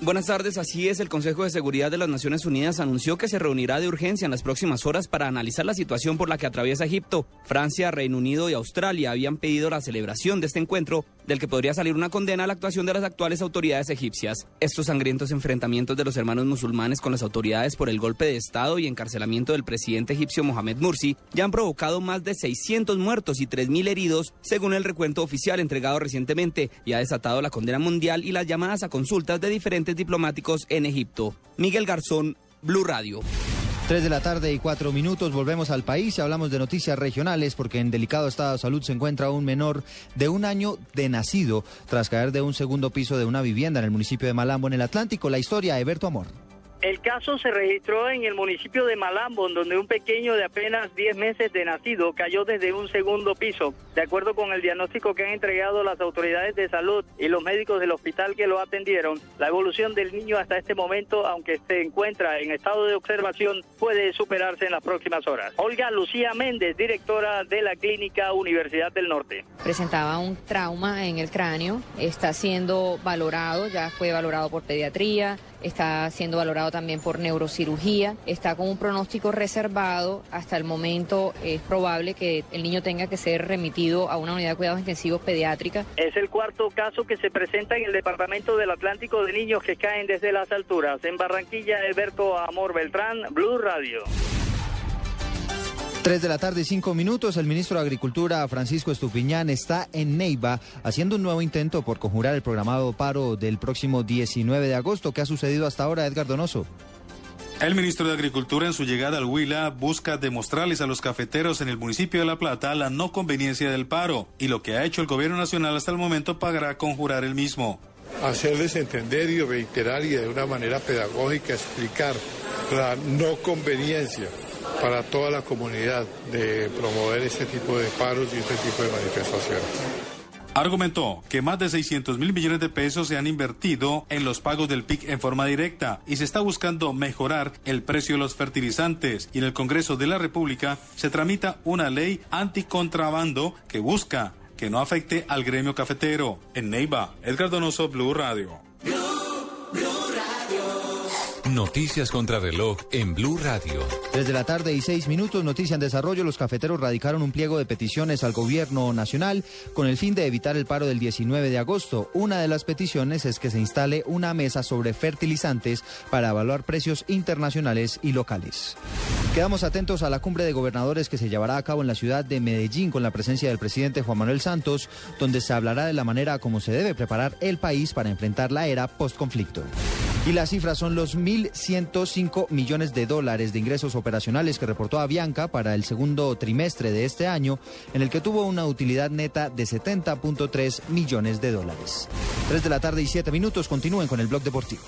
Buenas tardes, así es. El Consejo de Seguridad de las Naciones Unidas anunció que se reunirá de urgencia en las próximas horas para analizar la situación por la que atraviesa Egipto. Francia, Reino Unido y Australia habían pedido la celebración de este encuentro, del que podría salir una condena a la actuación de las actuales autoridades egipcias. Estos sangrientos enfrentamientos de los hermanos musulmanes con las autoridades por el golpe de Estado y encarcelamiento del presidente egipcio Mohamed Mursi ya han provocado más de 600 muertos y 3.000 heridos, según el recuento oficial entregado recientemente, y ha desatado la condena mundial y las llamadas a consultas de diferentes diplomáticos en Egipto. Miguel Garzón, Blue Radio. Tres de la tarde y cuatro minutos, volvemos al país y hablamos de noticias regionales porque en delicado estado de salud se encuentra un menor de un año de nacido tras caer de un segundo piso de una vivienda en el municipio de Malambo, en el Atlántico. La historia, Eberto Amor. El caso se registró en el municipio de Malambo, donde un pequeño de apenas 10 meses de nacido cayó desde un segundo piso. De acuerdo con el diagnóstico que han entregado las autoridades de salud y los médicos del hospital que lo atendieron, la evolución del niño hasta este momento, aunque se encuentra en estado de observación, puede superarse en las próximas horas. Olga Lucía Méndez, directora de la Clínica Universidad del Norte. Presentaba un trauma en el cráneo, está siendo valorado, ya fue valorado por pediatría, está siendo valorado también por neurocirugía, está con un pronóstico reservado. Hasta el momento es probable que el niño tenga que ser remitido a una unidad de cuidados intensivos pediátrica. Es el cuarto caso que se presenta en el departamento del Atlántico de niños que caen desde las alturas. En Barranquilla, Alberto Amor Beltrán, Blue Radio. Tres de la tarde, cinco minutos. El ministro de Agricultura, Francisco Estupiñán, está en Neiva haciendo un nuevo intento por conjurar el programado paro del próximo 19 de agosto. ¿Qué ha sucedido hasta ahora, Edgar Donoso? El ministro de Agricultura en su llegada al Huila busca demostrarles a los cafeteros en el municipio de La Plata la no conveniencia del paro y lo que ha hecho el gobierno nacional hasta el momento pagará conjurar el mismo. Hacerles entender y reiterar y de una manera pedagógica explicar la no conveniencia para toda la comunidad de promover este tipo de paros y este tipo de manifestaciones. Argumentó que más de 600 mil millones de pesos se han invertido en los pagos del PIC en forma directa y se está buscando mejorar el precio de los fertilizantes. Y en el Congreso de la República se tramita una ley anticontrabando que busca que no afecte al gremio cafetero. En Neiva, Edgar Donoso, Blue Radio. Noticias contra reloj en Blue Radio. Desde la tarde y seis minutos, noticia en desarrollo, los cafeteros radicaron un pliego de peticiones al gobierno nacional con el fin de evitar el paro del 19 de agosto. Una de las peticiones es que se instale una mesa sobre fertilizantes para evaluar precios internacionales y locales. Quedamos atentos a la cumbre de gobernadores que se llevará a cabo en la ciudad de Medellín con la presencia del presidente Juan Manuel Santos, donde se hablará de la manera como se debe preparar el país para enfrentar la era postconflicto. Y las cifras son los 1.105 millones de dólares de ingresos operacionales que reportó Avianca para el segundo trimestre de este año, en el que tuvo una utilidad neta de 70.3 millones de dólares. 3 de la tarde y 7 minutos. Continúen con el blog deportivo.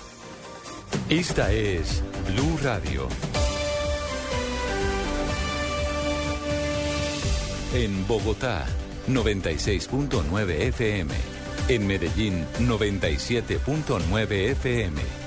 Esta es Blue Radio. En Bogotá, 96.9 FM. En Medellín, 97.9 FM.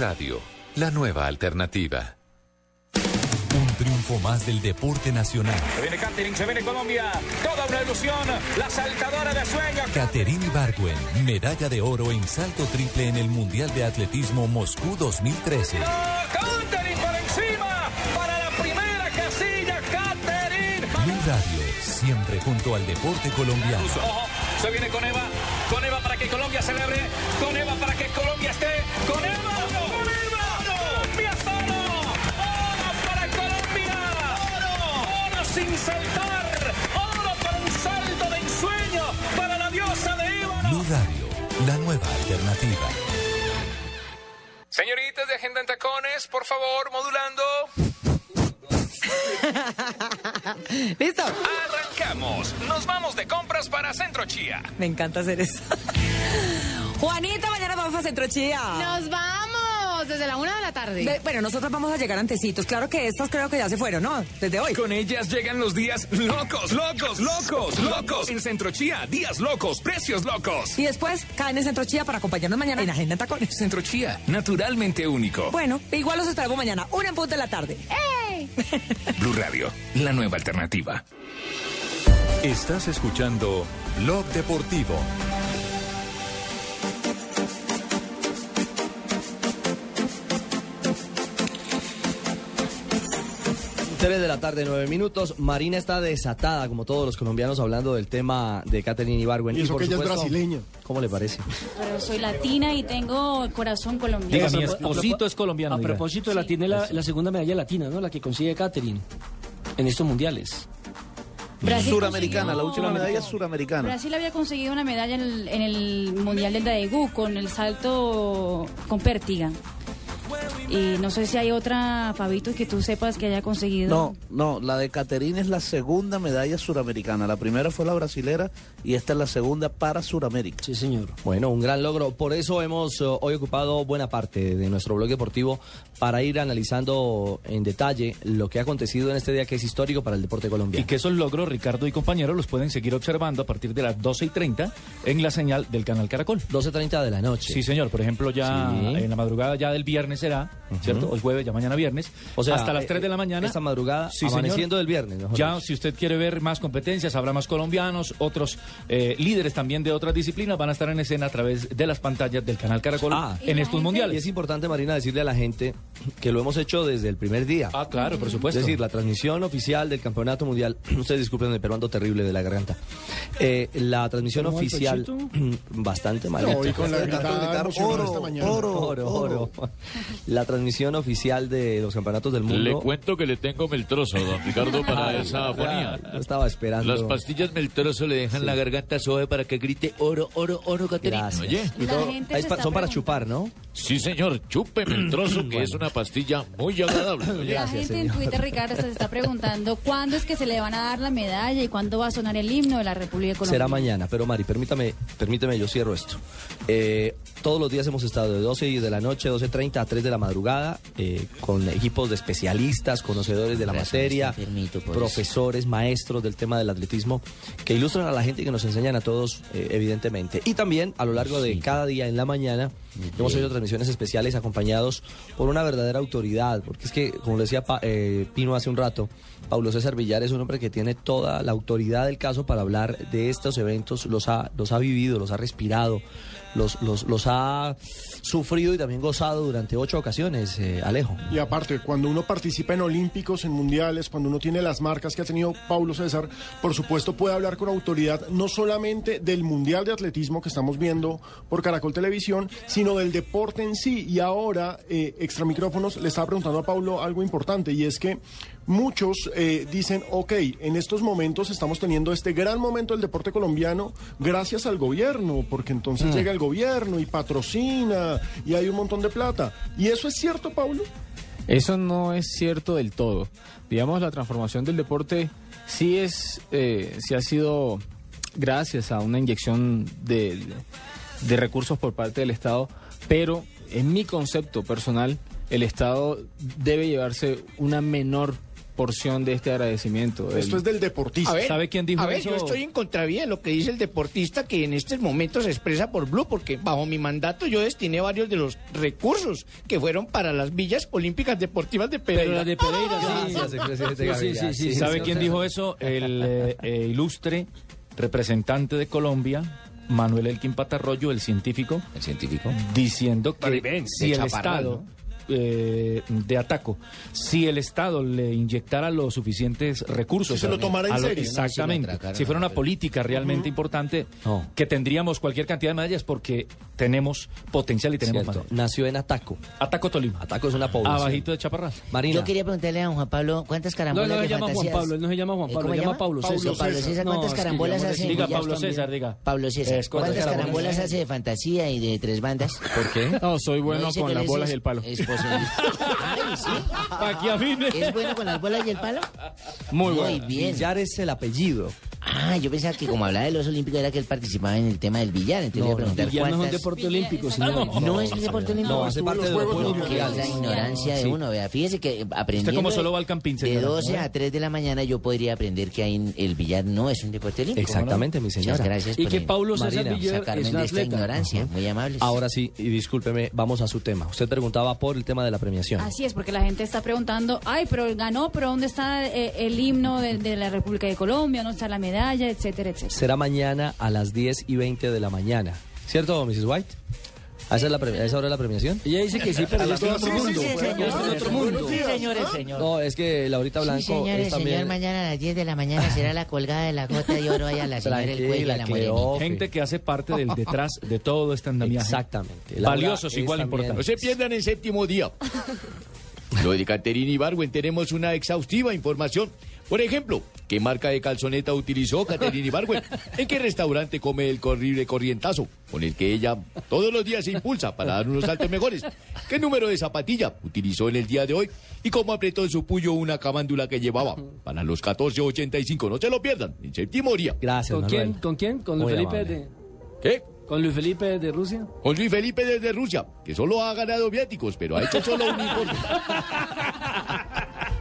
Radio Co. Blue Radio, la nueva alternativa. Un triunfo más del deporte nacional. Se viene Catering, se viene Colombia. Toda una ilusión. La saltadora de sueños. Caterine Ibargüen, medalla de oro en salto triple en el Mundial de Atletismo Moscú 2013. Catering por encima. Para la primera casilla, Catering. Blue Radio, siempre junto al deporte colombiano. Se viene con Eva. Con Eva para que Colombia celebre. Con Eva para que Colombia esté. Con Eva. Con Eva. Colombia solo. Oro para Colombia. Oro. Oro sin saltar. Oro para un salto de ensueño. Para la diosa de Eva. Blue Radio, la nueva alternativa. Señoritas de Agenda en Tacones, por favor, modulando. ¿Listo? Arrancamos. Nos vamos de compras para Centro Chía. Me encanta hacer eso. Juanita, mañana vamos a Centro Chía. Nos vamos desde la una de la tarde. De- bueno, nosotros vamos a llegar antecitos. Claro que estas creo que ya se fueron, ¿no? Desde hoy. Con ellas llegan los días locos, locos, locos, locos. En Centro Chía, días locos, precios locos. Y después caen en Centro Chía para acompañarnos mañana en Agenda en Tacones. Centro Chía, naturalmente único. Bueno, igual los esperamos mañana, una en punto de la tarde. Blue Radio, la nueva alternativa. Estás escuchando Blog Deportivo. Tres de la tarde, nueve minutos. Marina está desatada, como todos los colombianos, hablando del tema de Catherine Ibargüen. Y eso por que ella es supuesto, brasileña. ¿Cómo le parece? Pero soy latina y tengo corazón colombiano. Diga, mi esposito es colombiano, A diga. propósito de la tiene la, la segunda medalla latina, ¿no? La que consigue Catherine en estos mundiales. Brasil Suramericana, la última medalla es suramericana. Brasil había conseguido una medalla en el, en el Mundial del Daegu con el salto con pértiga. Y no sé si hay otra, Fabito, que tú sepas que haya conseguido. No, no, la de Caterina es la segunda medalla suramericana. La primera fue la brasilera y esta es la segunda para Suramérica. Sí, señor. Bueno, un gran logro. Por eso hemos eh, hoy ocupado buena parte de nuestro blog deportivo para ir analizando en detalle lo que ha acontecido en este día que es histórico para el deporte Y colombiano. que esos logros, Ricardo y compañeros, los pueden seguir observando a partir de las 12 y 30 en la señal del canal Caracol. 12.30 de la noche. Sí, señor. Por ejemplo, ya Sí. en la madrugada ya del viernes será, ¿cierto? Hoy jueves, ya mañana viernes. O sea, hasta las eh, 3 de la mañana. esta madrugada, Sí, señor. amaneciendo del viernes, mejor Ya, dicho. si usted quiere ver más competencias, habrá más colombianos, otros eh, líderes también de otras disciplinas van a estar en escena a través de las pantallas del canal Caracol Ah. en estos Y mundiales. es importante, Marina, decirle a la gente que lo hemos hecho desde el primer día. Ah, claro, por supuesto. Es decir, la transmisión oficial del campeonato mundial. Ustedes disculpen el peruano terrible de la garganta. Eh, la transmisión ¿Cómo va el oficial. Bastante mal. No, y con la gritada emocionada esta mañana. oro, oro, oro. La transmisión oficial de los campeonatos del mundo. Le cuento que le tengo meltroso, don Ricardo, para esa afonía. Lo estaba esperando. Las pastillas meltroso le dejan la garganta suave para que grite oro, oro, oro, Caterina. Oye. Y todo- ahí pa- son para chupar, ¿no? Sí, señor, chupe meltroso, que es una pastilla muy agradable. Oye. La gente en Twitter, Ricardo, se está preguntando cuándo es que se le van a dar la medalla y cuándo va a sonar el himno de la República de Colombia. Será mañana, pero Mari, permítame, permíteme, yo cierro esto. Eh, todos los días hemos estado de 12 y de la noche, 12.30 a 3 de la madrugada, eh, con equipos de especialistas, conocedores de la materia, enfermito, profesores, maestros del tema del atletismo, que ilustran a la gente y que nos enseñan a todos, eh, evidentemente. Y también, a lo largo de cada día en la mañana, Hemos tenido transmisiones especiales acompañados por una verdadera autoridad, porque es que, como lo decía Pa- eh, Pino hace un rato, Paulo César Villar es un hombre que tiene toda la autoridad del caso para hablar de estos eventos, los ha, los ha vivido, los ha respirado, los, los, los ha sufrido y también gozado durante ocho ocasiones, eh, Alejo. Y aparte, cuando uno participa en olímpicos, en mundiales, cuando uno tiene las marcas que ha tenido Paulo César, por supuesto puede hablar con autoridad no solamente del mundial de atletismo que estamos viendo por Caracol Televisión, sino del deporte en sí. Y ahora, eh, extra micrófonos, le estaba preguntando a Paulo algo importante y es que muchos eh, dicen, ok, en estos momentos estamos teniendo este gran momento del deporte colombiano gracias al gobierno, porque entonces Mm. llega el gobierno y patrocina y hay un montón de plata. ¿Y eso es cierto, Paulo? Eso no es cierto del todo. Digamos, la transformación del deporte sí es, eh, sí ha sido gracias a una inyección de, de recursos por parte del Estado, pero en mi concepto personal, el Estado debe llevarse una menor porción de este agradecimiento. Esto es del deportista. A ver, ¿Sabe quién dijo a ver, eso? yo estoy en contravía de lo que dice el deportista que en estos momentos se expresa por Blue, porque bajo mi mandato yo destiné varios de los recursos que fueron para las villas olímpicas deportivas de Pereira. Pero la de Pereira, sí. Expresidente Sí, sí, sí, sí. ¿Sabe quién dijo eso? El eh, eh, ilustre representante de Colombia, Manuel Elkin Patarroyo, el científico. El científico. Diciendo que si el Estado eh, de Ataco, si el Estado le inyectara los suficientes recursos, Si se lo tomara en lo- serio, ¿no? exactamente, Si fuera una política realmente importante, No. que tendríamos cualquier cantidad de medallas porque tenemos potencial y tenemos Cierto. medallas. Nació en Ataco. Ataco Tolima, Ataco es una población. abajito de Chaparral. Marina. Yo quería preguntarle a don Juan Pablo cuántas No, carambolas no se de llama Juan. Pablo, él no se llama Juan ¿Eh, Pablo, cómo se llama Paulo César. Pablo César, No, ¿cuántas es que carambolas hace? Diga Pablo? César, diga. Pablo César, Es, ¿cuántas ¿cuántas carambolas hace de fantasía y de tres bandas? ¿Por qué? No, soy bueno ¿No con las bolas y el palo. Esposo de- Ay, sí. Pa' que afine. ¿Es bueno con las bolas y el palo? Muy Muy bueno. bien. Villar es el apellido. Ah, yo pensaba que como hablaba de los olímpicos era que él participaba en el tema del billar. Entonces No, le iba a preguntar Billar no es un cuántas... deporte olímpico, señor. No, es un deporte olímpico. No, hace parte de los Juegos Qué es la Mundiales. ignorancia de Sí. uno, vea. Fíjese que aprendiendo como de- solo va al campín, de señora. 12 a 3 de la mañana yo podría aprender que ahí el billar no es un deporte olímpico. Exactamente, mi Muchas señora. gracias Y por que Paulo César Marina, Villar sacarme es de esta atleta. ignorancia. Muy amables. Ahora sí, y discúlpeme, vamos a su tema. Usted preguntaba por el tema de la premiación. Así es, porque la gente está preguntando, ay, pero ganó, pero ¿dónde está eh, el himno de, de la República de Colombia? ¿Dónde está la medalla? Etcétera, etcétera. Será mañana a las 10 y 20 de la mañana. ¿Cierto, Mrs. White? ¿A esa, es la a esa hora es la premiación? Ella dice que sí, pero ya está en otro Sí, sí, mundo. sí, Ya señor. está en otro mundo. Sí, señores, señor. No, es que Laurita Blanco Sí, señores, es también... señor, mañana a las 10 de la mañana será la colgada de la gota de oro allá a la señora el cuello la morenita. Gente que hace parte del detrás de todo este andamiaje. Exactamente. Laura Valiosos, igual importantes. No se pierdan el séptimo día. Lo de Caterina Ibargüen tenemos una exhaustiva información. Por ejemplo, ¿qué marca de calzoneta utilizó Caterina Ibargüen? ¿En qué restaurante come el corrible corrientazo? Con el que ella todos los días se impulsa para dar unos saltos mejores. ¿Qué número de zapatilla utilizó en el día de hoy? ¿Y cómo apretó en su puño una camándula que llevaba? Para los 14.85, no se lo pierdan. En séptimo día. Gracias, ¿Con Manuel. quién? ¿Con quién? ¿Con Muy Felipe de, ¿Qué? Con Luis Felipe de Rusia? Con Luis Felipe desde Rusia, que solo ha ganado viáticos, pero ha hecho solo un informe.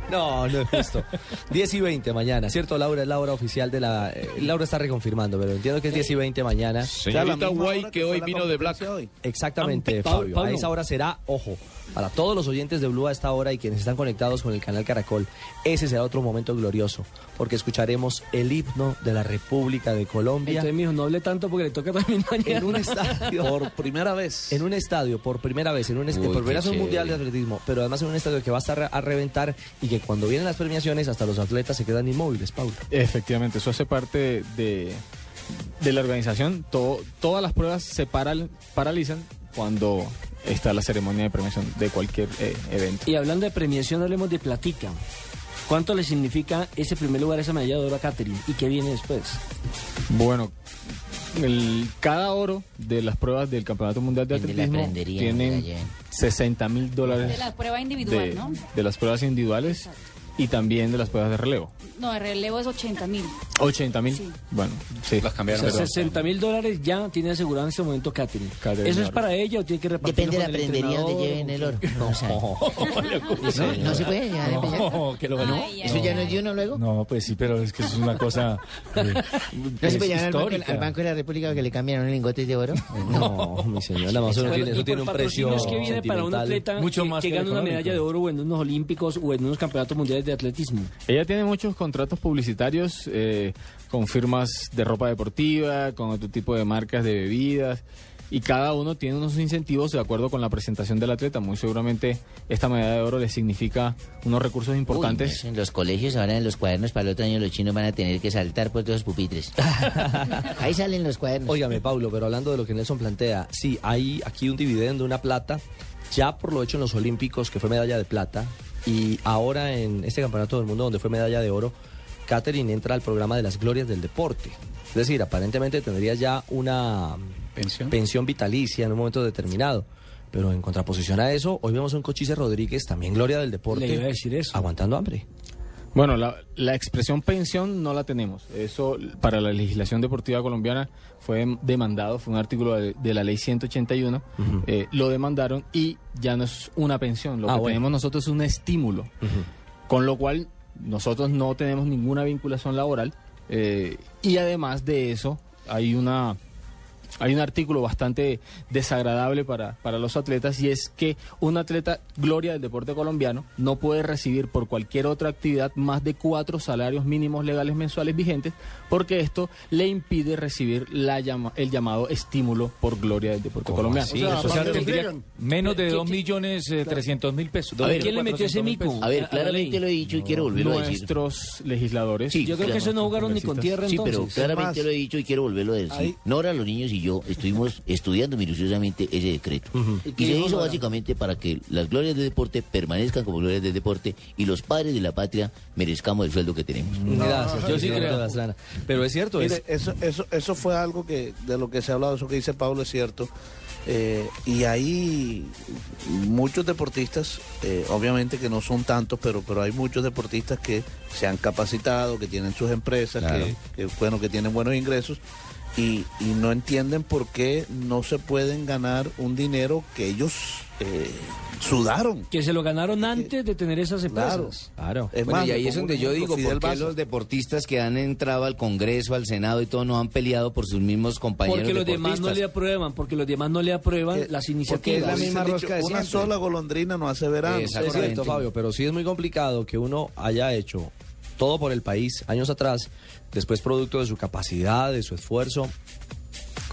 No, no es justo. 10 y 20 mañana, ¿cierto, Laura? Es la hora oficial de la... eh, Laura está reconfirmando, pero entiendo que es 10 y 20 mañana. Señorita Guay, que hoy vino de Black. Exactamente, Pa- Fabio. A Pablo. esa hora será, ojo, para todos los oyentes de Blue a esta hora y quienes están conectados con el canal Caracol, ese será otro momento glorioso, porque escucharemos el himno de la República de Colombia Entonces, mijo, no hable tanto porque le toca también mañana. en un estadio. Por primera vez. En un estadio, por primera vez, en un est- Uy, por primera vez un mundial de atletismo, pero además en un estadio que va a estar a reventar y que cuando vienen las premiaciones hasta los atletas se quedan inmóviles, Paula. Efectivamente, eso hace parte de, de la organización. To- todas las pruebas se paral- paralizan cuando está la ceremonia de premiación de cualquier eh, evento. Y hablando de premiación, hablemos de platica. ¿Cuánto le significa ese primer lugar, esa medalla de oro a Catherine? ¿Y qué viene después? Bueno, el- cada oro de las pruebas del Campeonato Mundial de de Atletismo tienen lleven. 60 mil De dólares la prueba individual, de, ¿no? de las pruebas individuales y también de las pruebas de relevo. No, el relevo es 80 mil. 80 mil. Bueno, sí. Las O cambiaron. sea, 60 mil dólares ya tiene asegurado en este momento Catherine. Catherine ¿Eso es para ella o tiene que repartirlo Depende de la prendería donde lleven el oro. O sea, no, no se puede llevar. No, que lo ganó. Ay, ¿Eso ya no es de uno luego? No, pues sí, pero es que es una cosa eh, ¿No se puede es llevar al banco, histórica. al Banco de la República que le cambiaron lingotes de oro? No, mi señora, más o tiene, eso tiene un precio patrocinios que viene para un atleta que, que gana una medalla de oro o en unos olímpicos o en unos campeonatos mundiales de atletismo. Ella tiene muchos contratos publicitarios eh, con firmas de ropa deportiva, con otro tipo de marcas de bebidas. Y cada uno tiene unos incentivos de acuerdo con la presentación del atleta. Muy seguramente esta medalla de oro le significa unos recursos importantes. Uy, en los colegios, ahora en los cuadernos para el otro año los chinos van a tener que saltar por todos los pupitres. Ahí salen los cuadernos. Óigame, Paulo, pero hablando de lo que Nelson plantea, sí, hay aquí un dividendo, una plata, ya por lo hecho en los Olímpicos, que fue medalla de plata, y ahora en este Campeonato del Mundo, donde fue medalla de oro, Catherine entra al programa de las glorias del deporte. Es decir, aparentemente tendría ya una pensión, vitalicia en un momento determinado. Pero en contraposición a eso, hoy vemos a un Cochise Rodríguez, también gloria del deporte, Le iba a decir eso. aguantando hambre. Bueno, la, la expresión pensión no la tenemos. Eso para la legislación deportiva colombiana fue demandado, fue un artículo de, de la ley 181. eh, lo demandaron y ya no es una pensión. Lo Ah, que bueno. tenemos nosotros es un estímulo. Con lo cual, nosotros no tenemos ninguna vinculación laboral. eh, y además de eso, hay una hay un artículo bastante desagradable para, para los atletas y es que un atleta gloria del deporte colombiano no puede recibir por cualquier otra actividad más de cuatro salarios mínimos legales mensuales vigentes porque esto le impide recibir la llama, el llamado estímulo por gloria del deporte colombiano. así? O sea, tendría menos de 2 millones eh, 300 mil pesos. A ver, ¿quién le metió ese 400.000 mico? A ver, claramente lo he dicho y quiero volverlo a decir. Nuestros legisladores. Sí, Yo creo que eso no jugaron ni con tierra Sí, entonces. pero claramente lo he dicho y quiero volverlo a decir. Ahí- Nora, los niños y yo estuvimos estudiando minuciosamente ese decreto. ¿Y se hizo básicamente para que las glorias del deporte permanezcan como glorias del deporte y los padres de la patria merezcamos el sueldo que tenemos. Gracias, yo sí creo. Pero es cierto, Mire, es, eso, eso, eso fue algo que de lo que se ha hablado, eso que dice Pablo es cierto. Eh, y hay muchos deportistas, eh, obviamente que no son tantos, pero, pero hay muchos deportistas que se han capacitado, que tienen sus empresas, Claro. que, que, bueno, que tienen buenos ingresos y, y no entienden por qué no se pueden ganar un dinero que ellos eh, sudaron. Que se lo ganaron antes de tener esas empresas. Claro. Es Bueno, más, y ahí es donde yo digo, Fidel ¿por qué los deportistas que han entrado al Congreso, al Senado y todo no han peleado por sus mismos compañeros Porque los demás no le aprueban, porque los demás no le aprueban las porque iniciativas. es la misma rosca de Una sola golondrina no hace verano. Es cierto, Fabio, pero sí es muy complicado que uno haya hecho todo por el país años atrás, después producto de su capacidad, de su esfuerzo,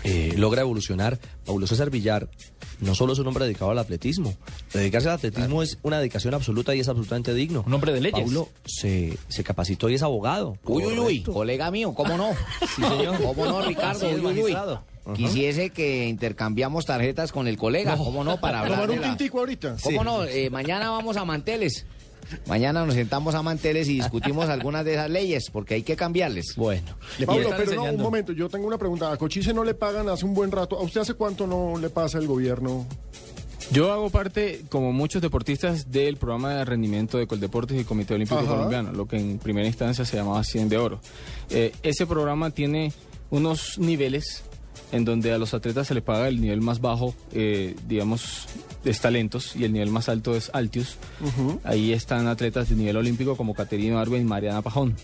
eh, logra evolucionar. Paulo César Villar no solo es un hombre dedicado al atletismo, dedicarse al atletismo es una dedicación absoluta y es absolutamente digno. Un hombre de leyes. Paulo se, se capacitó y es abogado. Uy, uy, uy, colega mío, ¿cómo no? Sí, señor. ¿Cómo no, Ricardo? Uy, uy. Quisiese que intercambiamos tarjetas con el colega, ¿cómo no? Para hablar Tomar un tintico ahorita. ¿Cómo no? Eh, mañana vamos a Manteles. Mañana nos sentamos a Manteles y discutimos algunas de esas leyes, porque hay que cambiarles. Bueno. Pablo, pero no, un momento, yo tengo una pregunta. A Cochise no le pagan hace un buen rato. ¿A usted hace cuánto no le pasa el gobierno? Yo hago parte, como muchos deportistas, del programa de rendimiento de Coldeportes y Comité Olímpico Ajá. Colombiano, lo que en primera instancia se llamaba 100 de Oro. Eh, ese programa tiene unos niveles en donde a los atletas se les paga el nivel más bajo, eh, digamos, es talentos, y el nivel más alto es Altius. Ahí están atletas de nivel olímpico como Caterina Arben y Mariana Pajón.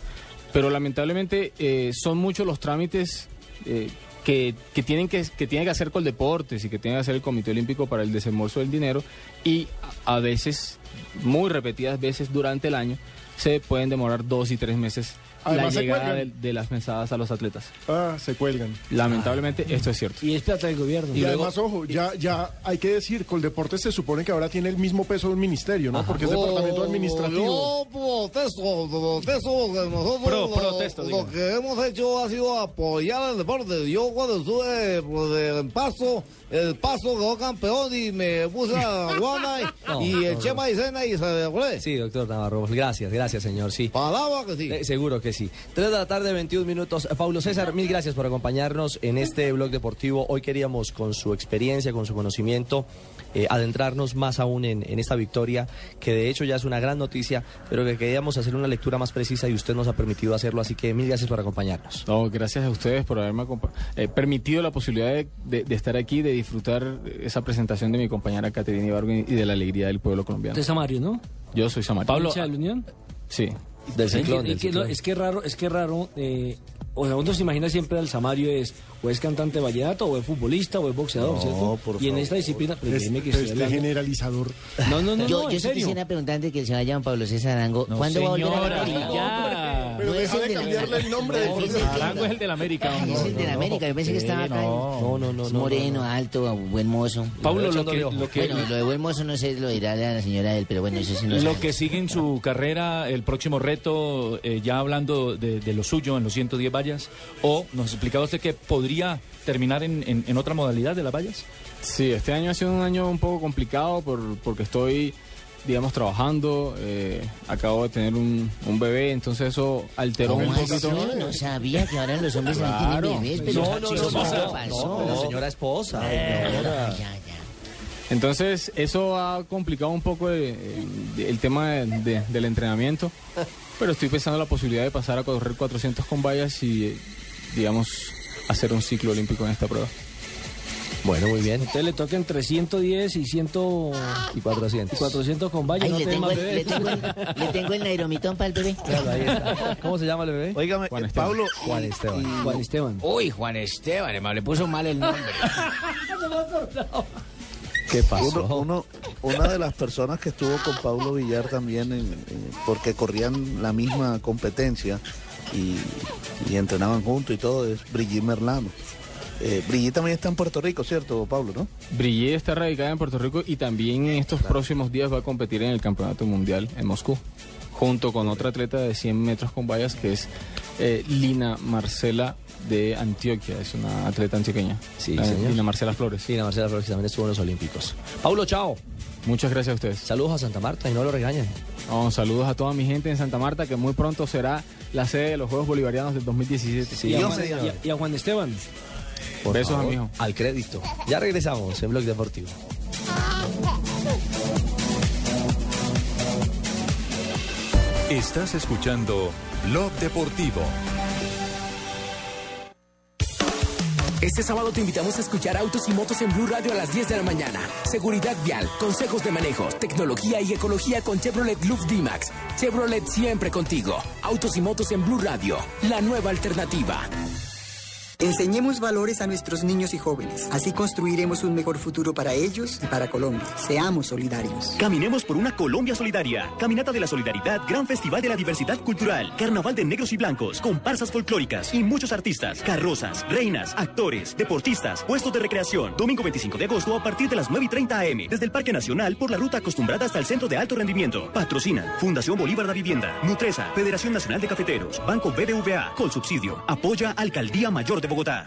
Pero lamentablemente eh, son muchos los trámites eh, que, que tienen que, que tiene que hacer Coldeportes y que tiene que hacer el Comité Olímpico para el desembolso del dinero y a veces, muy repetidas veces durante el año, se pueden demorar dos y tres meses Además, la se llegada de, cuelgan. de las mensadas a los atletas. Ah, se cuelgan. Lamentablemente esto es cierto. Y es plata del gobierno. Y, además, ojo, ya, ya hay que decir, Coldeportes se supone que ahora tiene el mismo peso de un ministerio, ¿no? Porque es departamento administrativo. Yo protesto, protesto que nosotros Pro- lo, protesto, lo que hemos hecho ha sido apoyar el deporte. Yo cuando estuve pues, en Paso, el Paso quedó campeón y me puse a Guana y, No, y no, eché no. maicena y se fue. Sí, doctor Navarro. Gracias, gracias, señor. Sí. Palabra que sí. Eh, seguro que sí. 3 de la tarde, 21 minutos. Paulo César, mil gracias por acompañarnos en este blog deportivo. Hoy queríamos, con su experiencia, con su conocimiento, eh, adentrarnos más aún en, en esta victoria, que de hecho ya es una gran noticia, pero que queríamos hacer una lectura más precisa y usted nos ha permitido hacerlo, así que mil gracias por acompañarnos. No, gracias a ustedes por haberme eh, permitido la posibilidad de, de- de estar aquí, de disfrutar esa presentación de mi compañera Caterina Ibargüen y de la alegría del pueblo colombiano. De Samario, ¿no? Yo soy Samario. Pablo. ¿Hincha de la Unión? Sí. Del Es que- es que lo- Es que es raro, es que es raro. eh, o sea, uno se imagina siempre al Samario es o es cantante de vallenato, o es futbolista, o es boxeador, No, ¿cierto? por y en favor. esta disciplina, pero Es- déjeme que este hablando- generalizador. No, no, no, yo no, yo en sí serio. quisiera preguntar antes que se vaya Juan Pablo César Arango, No, ¿cuándo va a volver a la es de el de cambiarle el nombre del de Arango es el del América. Ay, es el de la América, yo pensé que estaba acá. no. No, no, moreno, no, no. alto, buen mozo. Pablo, lo que, lo que, Bueno, lo de buen mozo no sé, lo dirá la señora él, pero bueno, eso sí no Lo que sigue en su carrera, el próximo reto, eh, ya hablando de, de lo suyo en los 110 vallas, o nos explicaba usted que podría terminar en, en- en otra modalidad de las vallas. Sí, este año ha sido un año un poco complicado por, porque estoy, digamos, trabajando. eh, acabo de tener un, un bebé, entonces eso alteró ¿Cómo un así? poquito. No sabía que ahora los hombres Claro. también tienen bebés, pero No, no, no, ¿qué no, pasó? no, pero señora esposa. señora. Ya, ya. Entonces eso ha complicado un poco eh, el, el tema de- de- del entrenamiento, pero estoy pensando en la posibilidad de pasar a correr 400 con vallas y, eh, digamos, hacer un ciclo olímpico en esta prueba. Bueno, muy bien. Usted le toca entre 110 y 100 Y 400. y 400 con vallas. Ay, no le tengo, el, bebés. le, tengo el, le tengo el nairomitón para el bebé. Claro, ahí está. ¿Cómo se llama el bebé? Óigame, Juan eh, Esteban. Pablo. Juan Esteban. Juan Esteban. Uy, Juan Esteban, hermano, le puso mal el nombre. ¿Qué pasó? Uno, uno- una de las personas que estuvo con Pablo Villar también, en- en- porque corrían la misma competencia y, y entrenaban juntos y todo, es Brigitte Merlano. Eh, Brigitte también está en Puerto Rico, ¿cierto, Pablo? ¿no? Brillé está radicada en Puerto Rico y también en estos próximos días va a competir en el Campeonato Mundial en Moscú, junto con otra atleta de 100 metros con vallas que es eh, Lina Marcela de Antioquia, es una atleta antioqueña. Sí, Eh, señor. Lina Marcela Flores. Sí, la Marcela Flores que también estuvo en los Olímpicos. Paulo, chao. Muchas gracias a ustedes. Saludos a Santa Marta y no lo regañen. Oh, saludos a toda mi gente en Santa Marta, que muy pronto será la sede de los Juegos Bolivarianos del 2017. y, a Dios Juan, me y a- y a Juan Esteban. Por Besos, favor, amigo. Al crédito. Ya regresamos en Blog Deportivo. Estás escuchando Blog Deportivo. Este sábado te invitamos a escuchar Autos y Motos en Blue Radio a las 10 de la mañana. Seguridad vial, consejos de manejo, tecnología y ecología con Chevrolet Loop D-Max. Chevrolet siempre contigo. Autos y Motos en Blue Radio, la nueva alternativa. Enseñemos valores a nuestros niños y jóvenes. Así construiremos un mejor futuro para ellos y para Colombia. Seamos solidarios. Caminemos por una Colombia solidaria. Caminata de la Solidaridad, Gran Festival de la Diversidad Cultural, Carnaval de Negros y Blancos, comparsas folclóricas y muchos artistas, carrozas, reinas, actores, deportistas, puestos de recreación. Domingo 25 de agosto a partir de las 9 y 30 am, desde el Parque Nacional por la ruta acostumbrada hasta el Centro de Alto Rendimiento. Patrocinan Fundación Bolívar de Vivienda, Nutresa, Federación Nacional de Cafeteros, Banco BBVA, Colsubsidio. Apoya Alcaldía Mayor de Bogotá.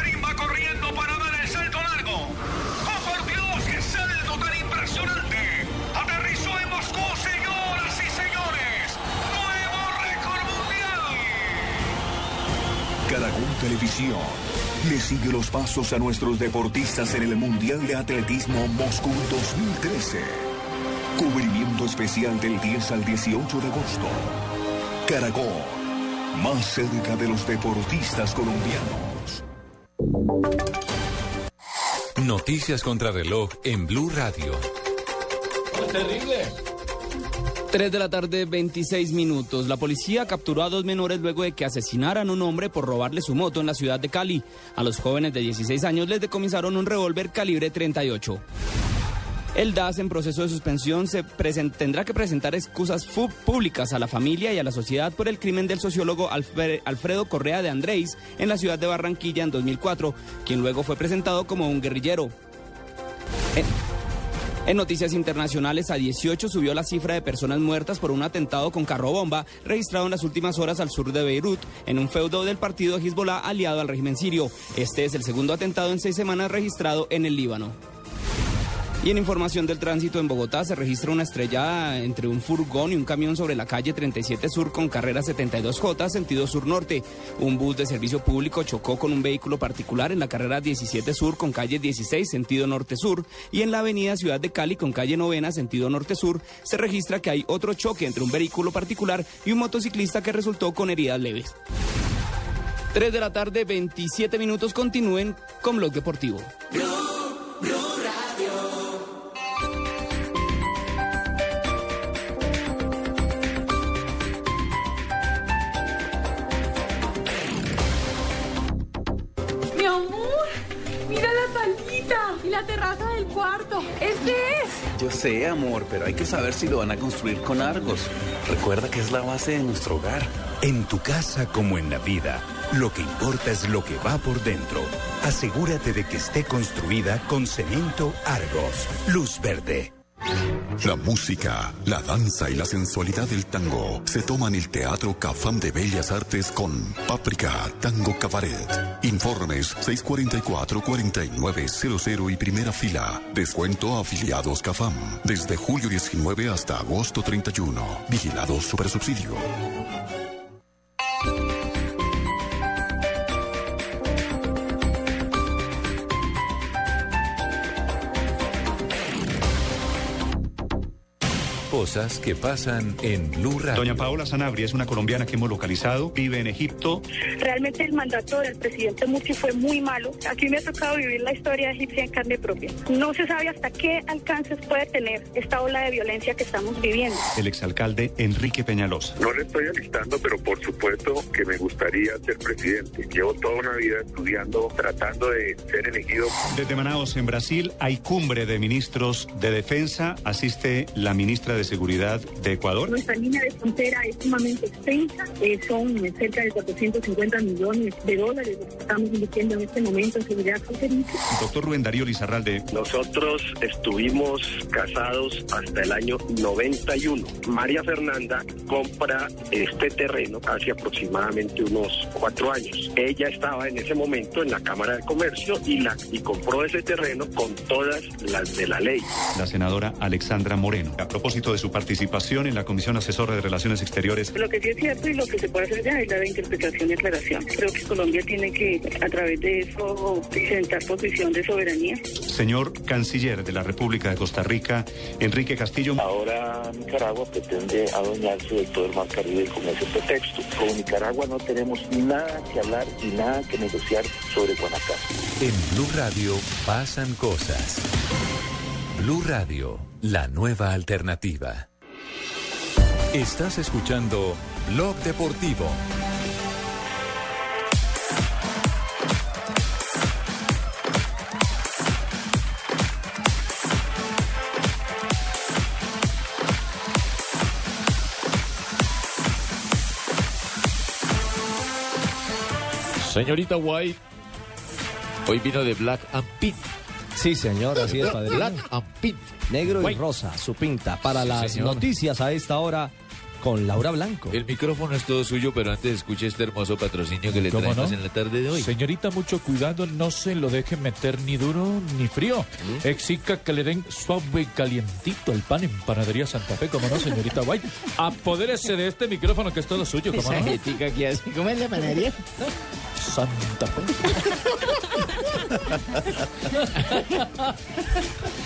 Le sigue los pasos a nuestros deportistas en el Mundial de Atletismo Moscú 2013. Cubrimiento especial del 10 al 18 de agosto. Caracol, más cerca de los deportistas colombianos. Noticias contra reloj en Blue Radio. Terrible. 3 de la tarde, 26 minutos. La policía capturó a dos menores luego de que asesinaran a un hombre por robarle su moto en la ciudad de Cali. A los jóvenes de 16 años les decomisaron un revólver calibre 38. El DAS en proceso de suspensión se tendrá que presentar excusas públicas a la familia y a la sociedad por el crimen del sociólogo Alfre- Alfredo Correa de Andrés en la ciudad de Barranquilla en 2004, quien luego fue presentado como un guerrillero. En noticias internacionales, a 18 subió la cifra de personas muertas por un atentado con carro bomba registrado en las últimas horas al sur de Beirut, en un feudo del partido Hezbollah aliado al régimen sirio. Este es el segundo atentado en seis semanas registrado en el Líbano. Y en información del tránsito en Bogotá se registra una estrellada entre un furgón y un camión sobre la calle 37 Sur con carrera 72J, sentido sur-norte. Un bus de servicio público chocó con un vehículo particular en la carrera 17 Sur con calle 16, sentido norte-sur. Y en la avenida Ciudad de Cali con calle novena, sentido norte-sur, se registra que hay otro choque entre un vehículo particular y un motociclista que resultó con heridas leves. 3 de la tarde, 27 minutos. Continúen con Blog Deportivo. Cuarto. Este es. Yo sé, amor, pero hay que saber si lo van a construir con Argos. Recuerda que es la base de nuestro hogar. En tu casa como en la vida, lo que importa es lo que va por dentro. Asegúrate de que esté construida con cemento Argos. Luz verde. La música, la danza y la sensualidad del tango se toman el Teatro Cafam de Bellas Artes con Páprica Tango Cabaret. Informes 644-4900 y primera fila. Descuento a afiliados Cafam. Desde julio 19 hasta agosto 31. Vigilado Supersubsidio. Cosas que pasan en Blue Radio. Doña Paola Sanabria es una colombiana que hemos localizado, vive en Egipto. Realmente el mandato del presidente Mursi fue muy malo. Aquí me ha tocado vivir la historia egipcia en carne propia. No se sabe hasta qué alcances puede tener esta ola de violencia que estamos viviendo. El exalcalde Enrique Peñalosa. No le estoy alistando, pero por supuesto que me gustaría ser presidente. Llevo toda una vida estudiando, tratando de ser elegido. Desde Manaos, en Brasil, hay cumbre de ministros de defensa. Asiste la ministra de Seguridad de Ecuador. Nuestra línea de frontera es sumamente extensa. Eh, son cerca de 450 millones de dólares lo que estamos invirtiendo en este momento en seguridad fronteriza. Doctor Rubén Darío Lizarralde. Nosotros estuvimos casados hasta el año 91. María Fernanda compra este terreno hace aproximadamente unos cuatro años. Ella estaba en ese momento en la Cámara de Comercio y, la, y compró ese terreno con todas las de la ley. La senadora Alexandra Moreno. A propósito de su participación en la Comisión Asesora de Relaciones Exteriores. Lo que sí es cierto y lo que se puede hacer ya es la de interpretación y aclaración. Creo que Colombia tiene que, a través de eso, presentar posición de soberanía. Señor Canciller de la República de Costa Rica, Enrique Castillo. Ahora Nicaragua pretende adueñarse de todo el mar Caribe con ese pretexto. Con Nicaragua no tenemos nada que hablar y nada que negociar sobre Guanacaste. En Blue Radio pasan cosas. Blue Radio, la nueva alternativa. Estás escuchando Blog Deportivo. Señorita White, hoy vino de Black and Pink. Sí, señor, así es, padre. Black and Pink. Negro y rosa, su pinta. Para Sí, las señor. noticias a esta hora con Laura Blanco. El micrófono es todo suyo, pero antes escuche este hermoso patrocinio que le ¿Cómo traemos no? en la tarde de hoy. Señorita, mucho cuidado, no se lo deje meter ni duro ni frío. Exija que le den suave y calientito el pan en Panadería Santa Fe, como no, señorita White. Apodérese de este micrófono que es todo suyo, como no. que. ¿Cómo es la panadería? Santa Fe.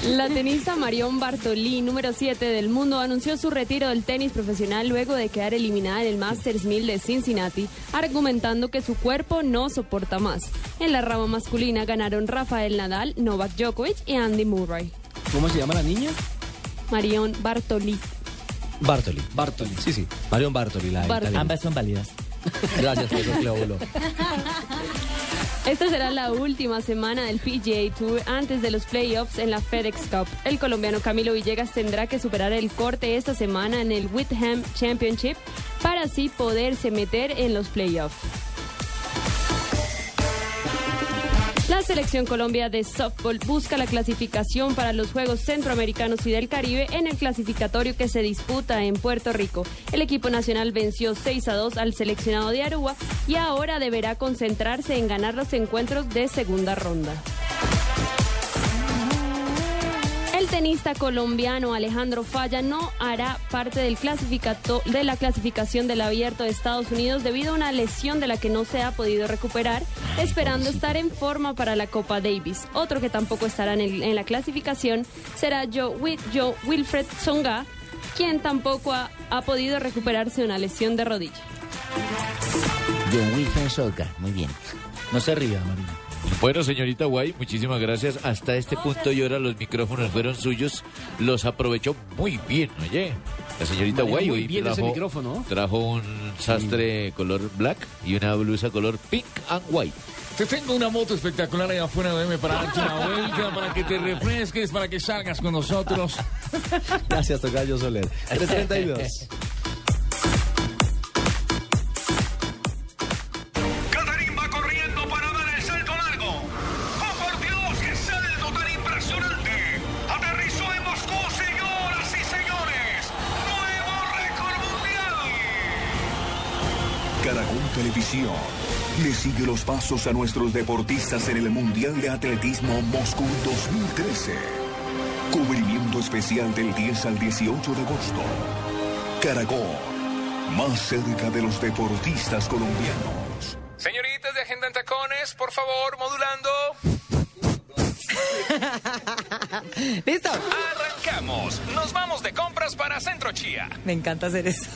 La tenista Marion Bartolí, número 7 del mundo, anunció su retiro del tenis profesional luego de quedar eliminada en el Masters 1000 de Cincinnati, argumentando que su cuerpo no soporta más. En la rama masculina ganaron Rafael Nadal, Novak Djokovic y Andy Murray. ¿Cómo se llama la niña? Marion Bartolí. Bartoli. Bartoli. Sí, sí. Marion Bartoli, la Bartoli. Ambas son válidas. Gracias, Cleóbulo. Esta será la última semana del PGA Tour antes de los playoffs en la FedEx Cup. El colombiano Camilo Villegas tendrá que superar el corte esta semana en el Whitham Championship para así poderse meter en los playoffs. La selección Colombia de softball busca la clasificación para los Juegos Centroamericanos y del Caribe en el clasificatorio que se disputa en Puerto Rico. El equipo nacional venció 6 a 2 al seleccionado de Aruba y ahora deberá concentrarse en ganar los encuentros de segunda ronda. El tenista colombiano Alejandro Falla no hará parte del clasificato de la clasificación del abierto de Estados Unidos debido a una lesión de la que no se ha podido recuperar, esperando estar en forma para la Copa Davis. Otro que tampoco estará en, el- en la clasificación será Joe, Joe Wilfred Songa, quien tampoco ha, ha podido recuperarse de una lesión de rodilla. John Wilson Soca, muy bien. No se ría, Marina. Bueno, señorita Guay, muchísimas gracias. Hasta este punto y ahora los micrófonos fueron suyos. Los aprovechó muy bien, oye. La señorita Guay hoy bien ese trajo, micrófono. trajo un sastre color black y una blusa color pink and white. Te tengo una moto espectacular allá afuera, déjame para darte una vuelta, para que te refresques, para que salgas con nosotros. Gracias, Tocayo Soler. 332. Televisión le sigue los pasos a nuestros deportistas en el Mundial de Atletismo Moscú 2013. Cubrimiento especial del 10 al 18 de agosto. Caracol, más cerca de los deportistas colombianos. Señoritas de Agenda en Tacones, por favor, modulando. ¿Listo? Arrancamos. Nos vamos de compras para Centro Chía. Me encanta hacer eso.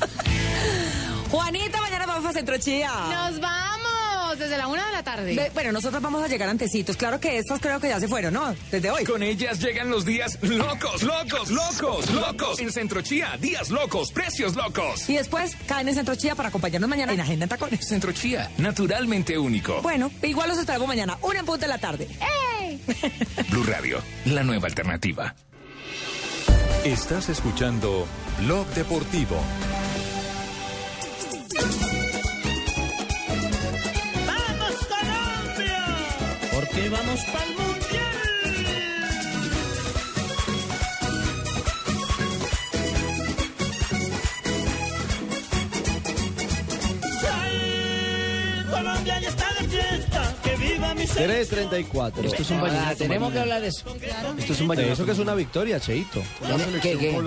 Juanita, mañana vamos a Centro Chía. Nos vamos desde la una de la tarde. Bueno, nosotros vamos a llegar antecitos. Claro que estas creo que ya se fueron, ¿no? Desde hoy. Con ellas llegan los días locos, locos, locos, locos. En Centro Chía, días locos, precios locos. Y después caen en Centro Chía para acompañarnos mañana en Agenda en Tacones. Centro Chía, naturalmente único. Bueno, igual los esperamos mañana, una en punto de la tarde. Blue Radio, la nueva alternativa. Estás escuchando Blog Deportivo. Porque vamos para el 334. Esto es un Ah, vallenato, tenemos que hablar de eso. Esto es un vallenato. Eso que es una victoria, Cheito. ¿Qué, qué?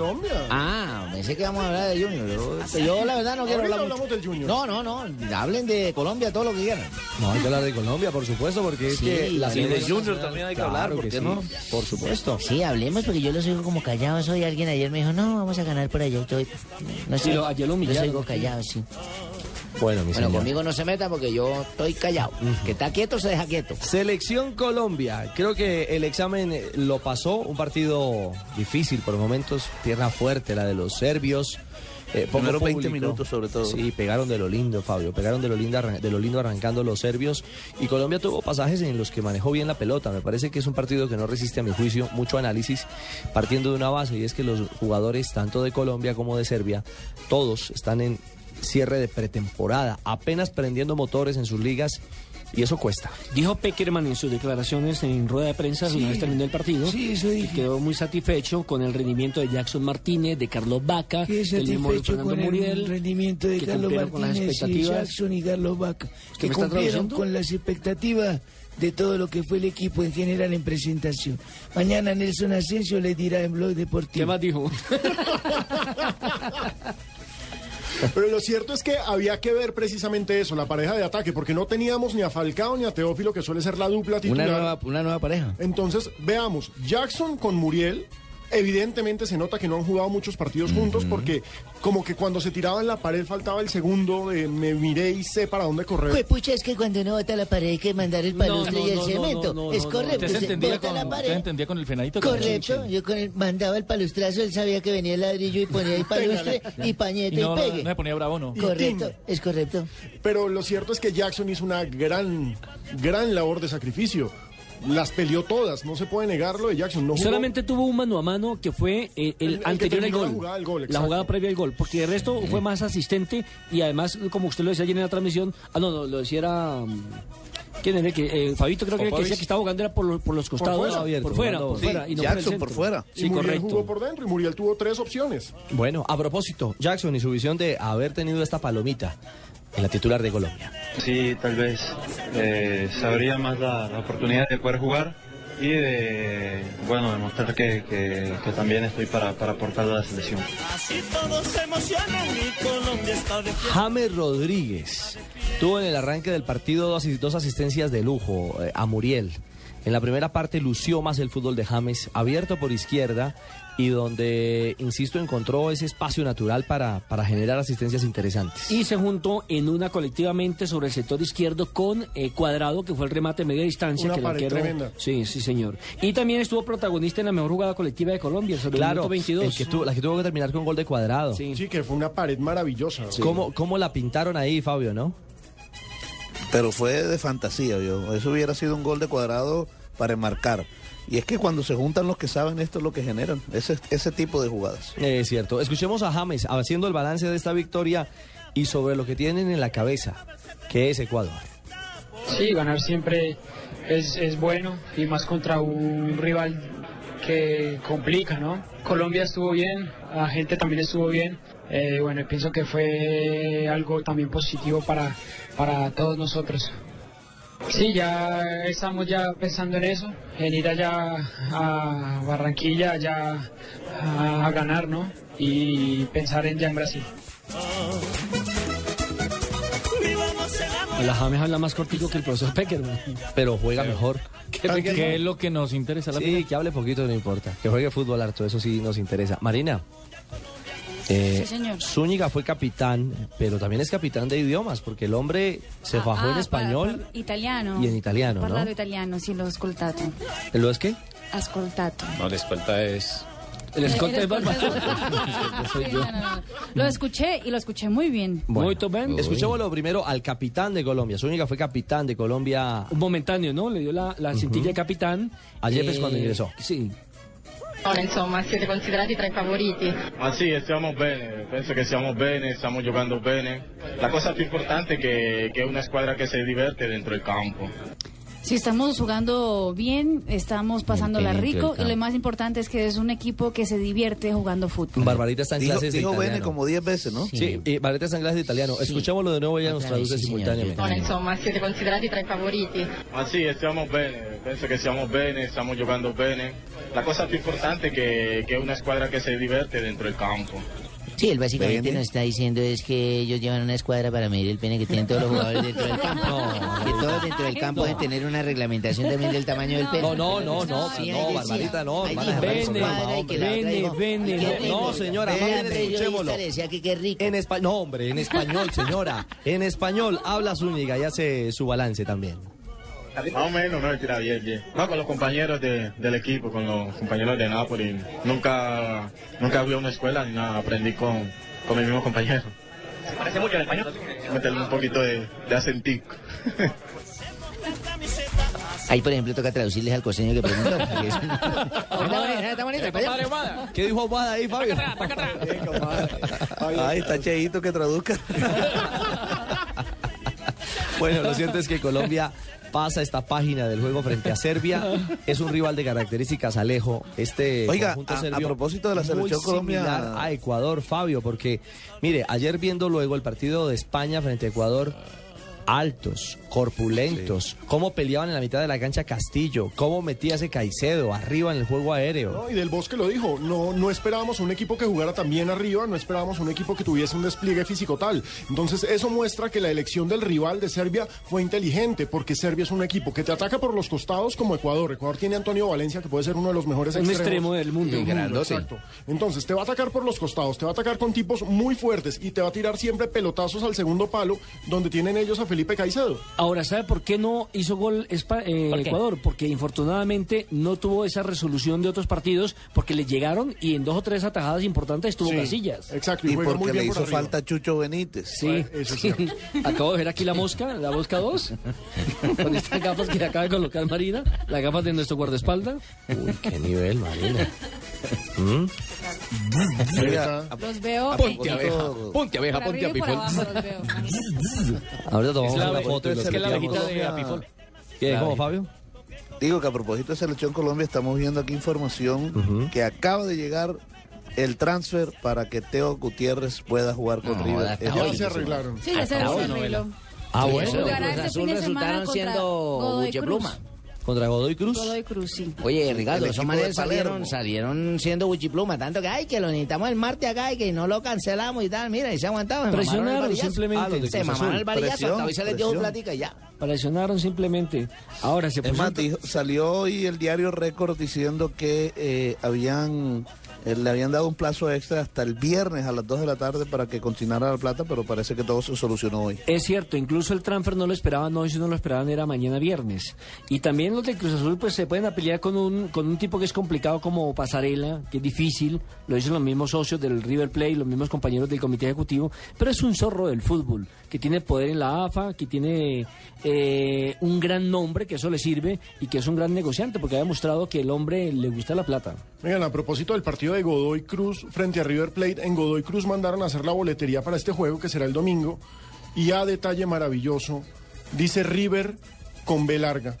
Ah, pensé que vamos a hablar de Junior. Yo, yo, la verdad no quiero hablar hablamos mucho. del Junior. No, no, no. Hablen de Colombia todo lo que quieran. No, hay que hablar de Colombia, por supuesto, porque es Sí, que la y de selección Junior también hay que Claro hablar, ¿por qué sí, no? Por supuesto. Sí, hablemos porque yo los oigo como callados hoy. Alguien ayer me dijo, no, vamos a ganar por allá. Estoy, no Sí, sé, lo- ayer lo los humillaron. oigo callados, sí. Bueno, mi Bueno, conmigo no se meta porque yo estoy callado. Que está quieto se deja quieto. Selección Colombia. Creo que el examen eh, lo pasó. Un partido difícil por momentos. Tierra fuerte la de los serbios. Eh, poco Primeros 20 público. minutos, sobre todo. Sí, pegaron de lo lindo, Fabio. Pegaron de lo, lindo, de lo lindo arrancando los serbios. Y Colombia tuvo pasajes en los que manejó bien la pelota. Me parece que es un partido que no resiste, a mi juicio, mucho análisis, partiendo de una base. Y es que los jugadores, tanto de Colombia como de Serbia, todos están en cierre de pretemporada, apenas prendiendo motores en sus ligas. Y eso cuesta. Dijo Peckerman en sus declaraciones en rueda de prensa Sí. una vez terminó el partido Sí, eso que quedó muy satisfecho con el rendimiento de Jackson Martínez, de Carlos Vaca, del mismo Fernando con el Muriel, rendimiento de que Carlos cumplieron con las Martínez y. Jackson y Carlos Vaca, ¿Usted que cumplieron traduciendo? con las expectativas de todo lo que fue el equipo en general en presentación. Mañana Nelson Asensio le dirá en Blog Deportivo. ¿Qué más dijo? Pero lo cierto es que había que ver precisamente eso, la pareja de ataque, porque no teníamos ni a Falcao ni a Teófilo, que suele ser la dupla titular. Una nueva, una nueva pareja. Entonces, veamos, Jackson con Muriel, evidentemente se nota que no han jugado muchos partidos juntos, porque como que cuando se tiraban la pared faltaba el segundo de me miré y sé para dónde correr. Pues pucha, es que cuando uno bota la pared hay que mandar el palustre no, y el no, cemento. no, no, es correcto, Usted se entendía bota con, la usted entendía con el fenadito. con el Correcto, yo con el, mandaba el palustrazo, él sabía que venía el ladrillo y ponía el palustre y pañete Y no, y pegue. no se ponía bravo, ¿no? Correcto, es correcto. Pero lo cierto es que Jackson hizo una gran, gran labor de sacrificio. Las peleó todas, no se puede negarlo de Jackson. No jugó- Solamente tuvo un mano a mano que fue eh, el, El- el anterior al la gol. jugada del gol, la jugada previa al gol. Porque el resto fue más asistente y además, como usted lo decía ayer en la transmisión, ah, no, no, lo decía era. mm, ¿Quién era? el Que, eh, Fabito creo que, era el que Popovich. decía que estaba jugando era por, los- por los costados, fuera. por fuera, por Sí, fuera. y no Jackson por, fuera. Sí, y Muriel correcto. jugó por dentro y Muriel tuvo tres opciones. Bueno, a propósito, Jackson y su visión de haber tenido esta palomita en la titular de Colombia. Sí, tal vez eh, sabría más la, la oportunidad de poder jugar y de, bueno, demostrar que, que- que también estoy para, para aportar a la selección. James Rodríguez tuvo en el arranque del partido dos asistencias de lujo eh, a Muriel. En la primera parte lució más el fútbol de James, abierto por izquierda y donde, insisto, encontró ese espacio natural para, para generar asistencias interesantes. Y se juntó en una colectivamente sobre el sector izquierdo con eh, Cuadrado, que fue el remate de media distancia. Una que el pared arquero- tremenda. Sí, sí, señor. Y también estuvo protagonista en la mejor jugada colectiva de Colombia, sobre el Claro, minuto 22. el que tuvo- la que tuvo que terminar con gol de Cuadrado. Sí, que fue una pared maravillosa. ¿Cómo, ¿Cómo la pintaron ahí, Fabio, no? Pero fue de fantasía, yo. Eso hubiera sido un gol de cuadrado para enmarcar. Y es que cuando se juntan los que saben esto es lo que generan, ese, ese tipo de jugadas. Es cierto. Escuchemos a James haciendo el balance de esta victoria y sobre lo que tienen en la cabeza, que es Ecuador. Sí, ganar siempre es, es bueno y más contra un rival que complica, ¿no? Colombia estuvo bien, la gente también estuvo bien. Eh, bueno, pienso que fue algo también positivo para, para todos nosotros. Sí, ya estamos ya pensando en eso, en ir allá a Barranquilla, ya a, a ganar, ¿no? Y pensar en ya en Brasil. La James habla más cortico que el profesor Peckerman. Pero juega mejor. ¿Qué es lo que nos interesa? La Sí, que hable poquito, no importa. Que juegue fútbol harto, eso sí nos interesa. Marina. Eh, Sí, señor. Zúñiga fue capitán, pero también es capitán de idiomas, porque el hombre se fajó en Ah, español. italiano. y en italiano, ¿no? Parlato italiano, sí, lo ascoltato. ¿Lo es qué? Ascoltato. No, la escolta es... El escolta es Barba. Sí, no, no, no. Lo escuché y lo escuché muy bien. Bueno, escuchémoslo primero al capitán de Colombia. Zúñiga fue capitán de Colombia. Un momentáneo, ¿no? Le dio la, la cintilla de capitán. Ayer Eh, es cuando ingresó. Sí. Insomma siete considerati tra i favoriti. Ma sì, stiamo bene, penso che stiamo bene, stiamo giocando bene. La cosa più importante è che, che è una squadra che si diverte dentro il campo. Sí, estamos jugando bien, estamos pasándola del rico y lo más importante es que es un equipo que se divierte jugando fútbol. Barbarita está en Dijo- clases de dijo italiano. Bene como 10 veces, ¿no? Sí, y Barbarita está en clases de italiano. Escuchémoslo de nuevo, ella nos traduce sí, simultáneamente. Ora insomma siete considerati tra i favoriti. Ma sì, stiamo bene, penso che stiamo bene, stiamo giocando bene. La cosa più importante che, che è una squadra che si diverte dentro il campo. Sí, él básicamente Pene. nos está diciendo es que ellos llevan una escuadra para medir el pene que tienen todos los jugadores dentro del campo. que todos dentro del campo deben tener una reglamentación también del tamaño del pene. No, no, no, no, Sí, no. Barbarita, no, Ahí hermana, dijo, hermana, "Ven, hermana, ven, hombre. que la otra Ven, dijo, ven, "Qué no, rico". no, señora, periodista, escuchémoslo. decía que qué rico. En español, no, hombre, en español, señora. En español habla Zúñiga y hace su balance también. Más o menos, no, tira bien, bien. No, con los compañeros de- del equipo, con los compañeros de Napoli. Nunca, nunca fui a una escuela ni nada, aprendí con, con mis mismos compañeros. ¿Se parece mucho al español? Meterle un poquito de, de acentico. Ahí, por ejemplo, toca traducirles al costeño que preguntó. porque es- Está bonito. ¿Qué dijo Obada ahí, Fabio? Ay, está Cheito que traduzca. Bueno, lo cierto es que Colombia pasa esta página del juego frente a Serbia. Es un rival de características Alejo. Este Oiga, conjunto a- a serbio propósito de la muy selección Colombia- similar a Ecuador, Fabio, porque mire, ayer viendo luego el partido de España frente a Ecuador, altos, corpulentos, cómo peleaban en la mitad de la cancha Castillo, cómo metía ese Caicedo arriba en el juego aéreo. No, y del Bosque lo dijo, no, no esperábamos un equipo que jugara tan bien arriba, no esperábamos un equipo que tuviese un despliegue físico tal. Entonces eso muestra que la elección del rival de Serbia fue inteligente, porque Serbia es un equipo que te ataca por los costados como Ecuador. Ecuador tiene a Antonio Valencia, que puede ser uno de los mejores Un extremos extremo del mundo. Grandote. Exacto. Entonces te va a atacar por los costados, te va a atacar con tipos muy fuertes y te va a tirar siempre pelotazos al segundo palo, donde tienen ellos a Felipe Caicedo. Ahora, ¿sabe por qué no hizo gol Espa- eh. Ecuador? Porque infortunadamente no tuvo esa resolución de otros partidos porque le llegaron y en dos o tres atajadas importantes estuvo Sí, Casillas. exacto, Y porque le hizo falta Chucho Benítez. Sí, sí. acabo de ver aquí la mosca, la mosca 2, con estas gafas que acaba de colocar Marina, las gafas de nuestro guardaespaldas. Uy, qué nivel, Marina. Mira, Los veo. Ponte abeja, ponte abeja, los veo. Ahorita Es la foto es que la abejita de Apifol. ¿Qué? ¿Cómo. Fabio? Digo que a propósito de Selección Colombia estamos viendo aquí información que acaba de llegar el transfer para que Teo Gutiérrez pueda jugar con No, River. hasta este hoy. Ya se arreglaron. Sí, ya se arregló. Ah, bueno. Jugará Cruz este Azul fin de semana siendo Godoy buchepluma. ¿Contra Godoy Cruz? Godoy Cruz, sí. Oye, Ricardo, esos manes salieron, salieron siendo buchipluma, tanto que, ay, que lo necesitamos el martes acá y que no lo cancelamos y tal. Mira, y se aguantaron. se Presionaron simplemente. Ah, Se mamaron Azul. el varillazo, Presión, hasta hoy se les dio plática y ya. Presionaron simplemente. Ahora se Es más, dijo- salió hoy el diario Récord diciendo que eh, habían eh, le habían dado un plazo extra hasta el viernes a las 2 de la tarde para que continuara la plata, pero parece que todo se solucionó hoy. Es cierto, incluso el transfer no lo esperaban hoy, si no lo esperaban era mañana viernes. Y también los de Cruz Azul pues se pueden pelear con un, con un tipo que es complicado como Pasarela, que es difícil, lo dicen los mismos socios del River Plate, los mismos compañeros del comité ejecutivo, pero es un zorro del fútbol, que tiene poder en la AFA, que tiene eh, un gran nombre, que eso le sirve, y que es un gran negociante, porque ha demostrado que el hombre le gusta la plata. Oigan, a propósito del partido de Godoy Cruz frente a River Plate, en Godoy Cruz mandaron a hacer la boletería para este juego, que será el domingo, y a detalle maravilloso, dice River con B larga.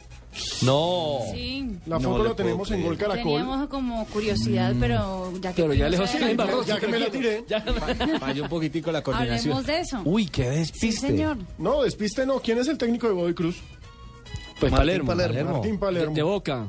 No. Sí. La foto la tenemos en Gol. Caracol. Teníamos como curiosidad, pero ya que. Pero ya lejos se la Ya que me la tiré. Falló un poquitico la coordinación. Hablemos de eso. Uy, qué Sí, despiste. señor. No, despiste no. ¿Quién es el técnico de Godoy Cruz? Pues Martín Palermo, Palermo. Martín Palermo. de Boca.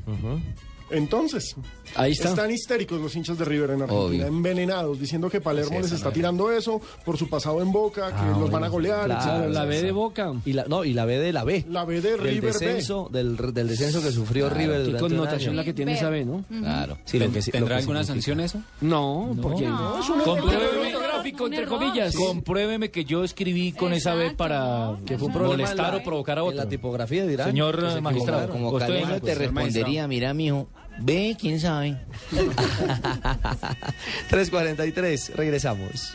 Entonces, Ahí está. están histéricos los hinchas de River en Argentina, Obvio. envenenados, diciendo que Palermo les está tirando eso por su pasado en Boca, que Ah, los van a golear, claro, etcétera. la B de Boca. Y la, no, y la B de la B. La B de del River B. descenso, del, del descenso que sufrió River Qué durante un connotación año. la que tiene esa B, ¿no? Claro. Sí, lo que sí- lo ¿Tendrá que alguna significa. sanción eso? No, porque No, es un error. Compruébeme, gráfico, entre error. comillas. compruébeme que yo escribí con esa B Exacto, para ¿no? Que fue un Ajá. problema molestar en la- o provocar a En otro. la tipografía dirán. Señor, que se magistrado. equivocaron. Como Usted, te pues, respondería, mira, mijo, ve, quién sabe. 3.43, regresamos.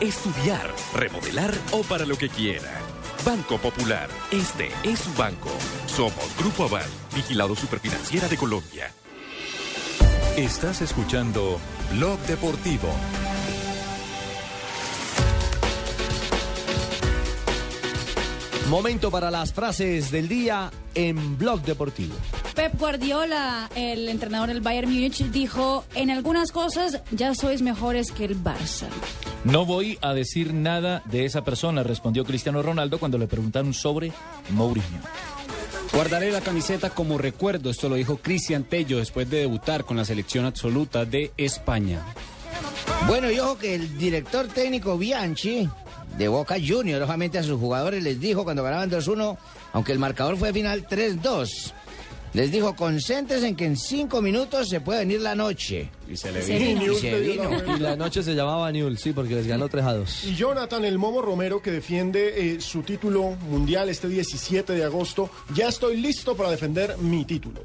estudiar, remodelar o para lo que quiera. Banco Popular, este es su banco. Somos Grupo Aval, vigilado superfinanciera de Colombia. Estás escuchando Blog Deportivo. Momento para las frases del día en Blog Deportivo. Pep Guardiola, el entrenador del Bayern Múnich, dijo: En algunas cosas ya sois mejores que el Barça. No voy a decir nada de esa persona, respondió Cristiano Ronaldo cuando le preguntaron sobre Mourinho. Guardaré la camiseta como recuerdo, esto lo dijo Cristian Tello después de debutar con la selección absoluta de España. Bueno, y ojo que el director técnico Bianchi de Boca Juniors, obviamente a sus jugadores les dijo cuando ganaban 2-1, aunque el marcador fue final 3-2, les dijo, concéntrense en que en cinco minutos se puede venir la noche. Y se le vino. Y se vino. Y la noche se llamaba Newell, sí, porque les ganó 3 a 2. Y Jonathan El Momo Romero, que defiende eh, su título mundial este 17 de agosto, ya estoy listo para defender mi título.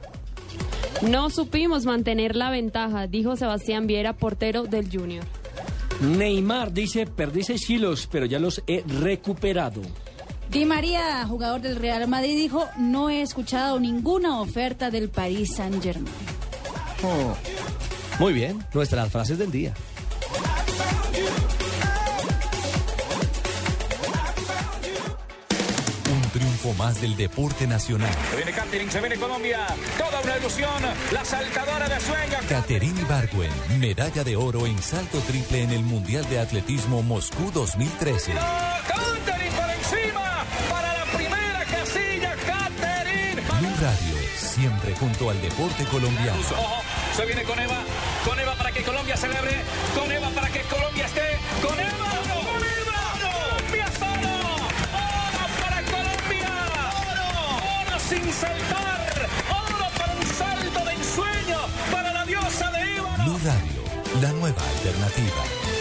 No supimos mantener la ventaja, dijo Sebastián Viera, portero del Junior. Neymar dice, perdí 6 kilos, pero ya los he recuperado. Di María, jugador del Real Madrid, dijo: No he escuchado ninguna oferta del Paris Saint-Germain. Muy bien, nuestras frases del día. Un triunfo más del deporte nacional. Se viene Catering, se viene Colombia. Toda una ilusión, la saltadora de sueño. Caterine Ibargüen, medalla de oro en salto triple en el Mundial de Atletismo Moscú 2013. Catherine por encima Radio, siempre junto al deporte colombiano. Ojo, se viene con Eva, con Eva para que Colombia celebre, con Eva para que Colombia esté, con Eva. ¡Con Eva! ¡Colombia solo! ¡Oro para Colombia! ¡Oro! ¡Oro sin saltar! ¡Oro para un salto de ensueño para la diosa de Eva! Blue Radio, la nueva alternativa.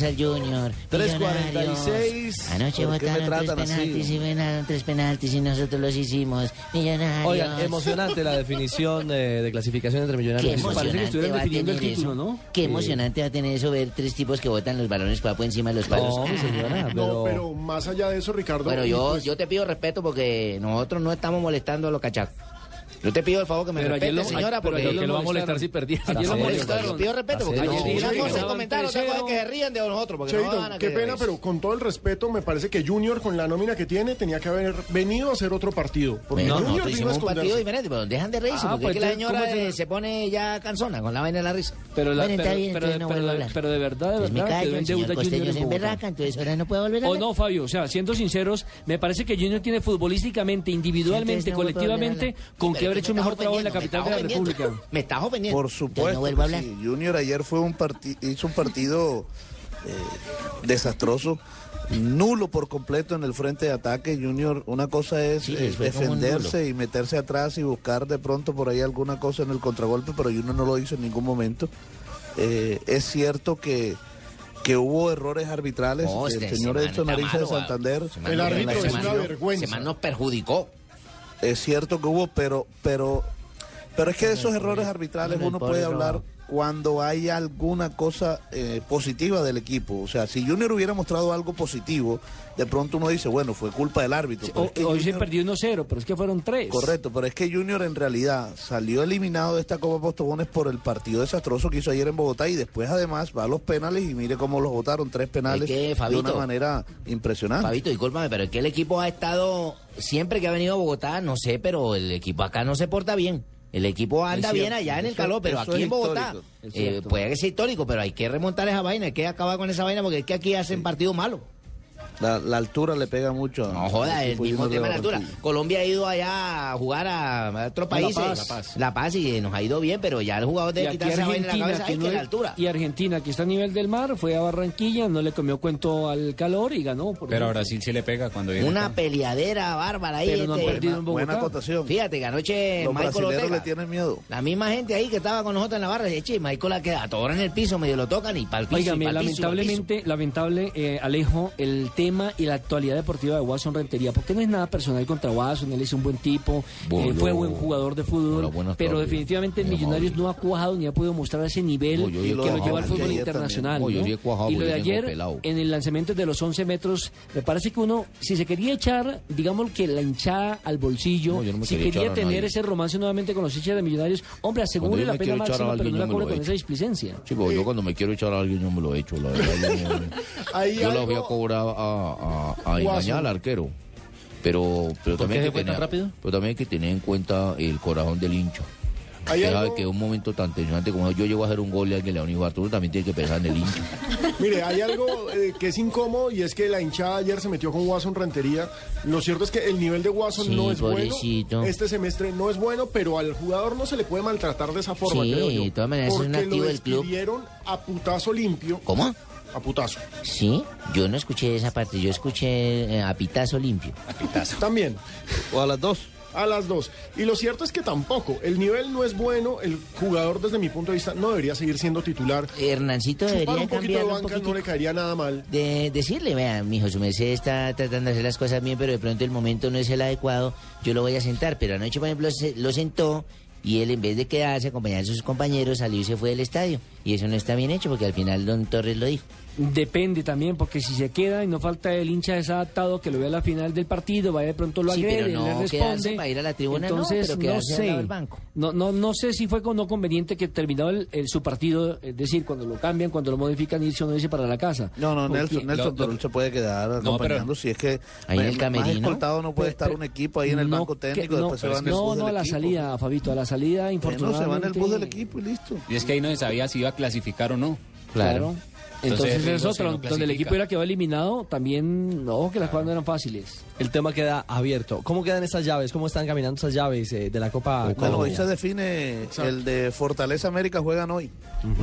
Ganamos al Junior. 3.46. Millonarios. Anoche ¿Por qué votaron tres tratan así? penaltis y ganaron tres penaltis y nosotros los hicimos. Millonarios. Oigan, emocionante la definición eh, de clasificación entre millonarios Qué y emocionante va a tener eso. Qué Sí. emocionante va a tener eso ver tres tipos que botan los balones papo encima de los palos. No, mi señora, No, pero más allá de eso, Ricardo. Bueno, yo, pues- yo te pido respeto porque nosotros no estamos molestando a los cachacos. Yo te pido el favor que me Pero respete, lo- señora, pero porque... ayer lo va a molestar si perdía. Ayer lo molestaron. Yo pido respeto porque Ayer no, una que cosa es ganaban comentar, otra cosa es que se rían de nosotros, porque no van a qué que- pena, pero con todo el respeto, me parece que Junior, con la nómina que tiene, tenía que haber venido a hacer otro partido. Porque Bueno, Junior nosotros vino a hicimos un partido diferente, pero dejan de reírse, Ah, porque pues es que la señora ¿cómo se- se pone ya cansona con la vaina de la risa. Pero, la, bueno, pero, bien, pero, no pero- pero de verdad, de me verdad, quedó en el señor deuda Junior en emberraca, entonces ahora no puedo volver a O no, Fabio, o sea, siendo sinceros, me parece que Junior tiene futbolísticamente, individualmente, no colectivamente, con Pero que haber hecho un mejor trabajo en la capital de la me estás República. Me estás ofendiendo. Por supuesto. no vuelvo a que hablar. sí. Junior ayer fue un hizo un partido eh, desastroso, nulo por completo en el frente de ataque. Junior, una cosa es Sí, eh, defenderse y meterse atrás y buscar de pronto por ahí alguna cosa en el contragolpe, pero Junior no lo hizo en ningún momento. Eh, es cierto que que hubo errores arbitrales. No, el este, señor Edson Ariza de malo, Santander. El árbitro es una vergüenza. nos perjudicó. Es cierto que hubo, pero, pero, pero es que de esos errores arbitrales uno puede hablar cuando hay alguna cosa eh, positiva del equipo. O sea, si Junior hubiera mostrado algo positivo, de pronto uno dice, bueno, fue culpa del árbitro. Pero O- es que hoy se Junior- perdió 1-0, pero es que fueron 3. Correcto, pero es que Junior en realidad salió eliminado de esta Copa Postobones por el partido desastroso que hizo ayer en Bogotá y después además va a los penales y mire cómo los votaron, tres penales Es que, de una manera impresionante. Fabito, discúlpame, pero es que el equipo ha estado, siempre que ha venido a Bogotá, no sé, pero el equipo acá no se porta bien. El equipo anda bien allá en el calor, pero aquí en Bogotá eh, puede que sea histórico, pero hay que remontar esa vaina, hay que acabar con esa vaina porque es que aquí hacen partidos malos. La, la altura le pega mucho. No joda, el mismo tema de la altura. Colombia ha ido allá a jugar a, a otros A La países. Paz. La Paz. y nos ha ido bien, pero ya el jugador debe quitarse en la cabeza. que no que es- la altura. y Argentina, que está a nivel del mar, fue a Barranquilla, no le comió cuento al calor y ganó. por Pero a. Brasil sí le pega cuando viene. Una acá. peleadera bárbara ahí. Pero no han este, perdido en Bogotá. Buena acotación. Fíjate que anoche Los Michael brasileños Ortega, le tienen miedo. la misma gente ahí que estaba con nosotros en la barra, dice, che, Michael la queda todo en el piso, medio lo tocan y para el piso. Óigame, y pa'l piso, y pa'l piso". lamentablemente, lamentable, eh, Alejo, el tema y la actualidad deportiva de Watson Rentería, porque no es nada personal contra Watson, él es un buen tipo, Bueno. eh, fue buen jugador de fútbol, Hola, pero tardes. definitivamente en Millonarios no ha cuajado ni ha podido mostrar ese nivel que lo lleva al fútbol internacional. y lo de ayer, pelado. en el lanzamiento de los 11 metros, me parece que uno, si se quería echar, digamos que la hinchada al bolsillo, No, no si quería tener ese romance nuevamente con los hinchas de Millonarios, hombre, asegure la pena máxima, pero no la cubre con echo. esa displicencia. Sí, porque yo cuando me quiero echar a alguien yo me lo he hecho, la verdad. Yo, la voy a cobrar a, a- a engañar al arquero. Pero, pero, ¿Por también qué hay se que tener, rápido? pero también hay que tener en cuenta el corazón del hincha. Hay Usted sabe algo- que un momento tan tensionante como yo llego a hacer un gol y alguien le da un infarto, uno también tiene que pensar en el hincha. Mire, hay algo eh, que es incómodo y es que la hinchada ayer se metió con Watson Rentería. Lo cierto es que el nivel de Watson Sí, no es pobrecito. bueno. Este semestre no es bueno, pero al jugador no se le puede maltratar de esa forma, Sí, creo yo. de todas maneras es un porque activo lo del club. despidieron a putazo limpio. ¿Cómo? A putazo. Sí, yo no escuché esa parte, yo escuché eh, a pitazo limpio. También. O a las dos. A las dos. Y lo cierto es que tampoco. El nivel no es bueno. El jugador, desde mi punto de vista, no debería seguir siendo titular. Hernancito Chupar debería un poquito de un banca no le caería nada mal. de decirle, vea, mijo, su merced está tratando de hacer las cosas bien, pero de pronto el momento no es el adecuado, yo lo voy a sentar. Pero anoche, por ejemplo, se- lo sentó y él en vez de quedarse acompañar a sus compañeros, salió y se fue del estadio. Y eso no está bien hecho porque al final don Torres lo dijo. Depende también, porque si se queda y no falta el hincha desadaptado que lo vea a la final del partido, vaya de pronto lo Sí, agrede, pero no le responde. para ir a la tribuna, no, Entonces, pero no, al sé. banco. No, no, no sé si fue con- no conveniente que terminado el, el- su partido, es decir, cuando lo cambian, cuando lo modifican, irse o no irse para la casa. No, no, Porque- Nelson, Nelson, pero se puede quedar acompañando si es que Ahí en el más camerino. escoltado no puede estar un equipo ahí en el No, banco que- técnico, no, después se va en el no, bus no, del a la equipo. salida, Fabito, a la salida, infortunadamente. se va en el bus del equipo y listo. Y es que ahí no se sabía si iba a clasificar o no. Claro. Entonces, es riesgo otro, no donde el equipo clasifica. era quedó eliminado, también, no, que las cosas no eran fáciles. El tema queda abierto. ¿Cómo quedan estas llaves? ¿Cómo están caminando estas llaves eh, de la Copa Bueno, hoy se define el de Fortaleza América juegan hoy.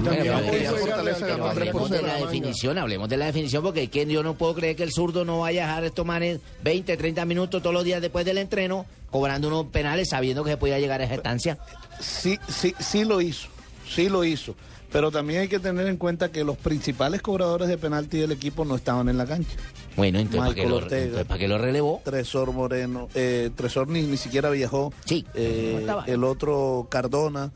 Pero, Ya pero, Fortaleza pero ganó 3 por hablemos de 0. la definición, hablemos de la definición, porque es que yo no puedo creer que el zurdo no vaya a dejar estos manes 20, 30 minutos todos los días después del entreno, cobrando unos penales sabiendo que se podía llegar a esa estancia. Sí, sí, sí lo hizo, sí lo hizo. Pero también hay que tener en cuenta que los principales cobradores de penalti del equipo no estaban en la cancha. Bueno, entonces, ¿para qué lo- Ortega, entonces, ¿para qué lo relevó? Tresor Moreno, eh, Tresor ni, ni siquiera viajó. Sí, Eh, no el otro Cardona.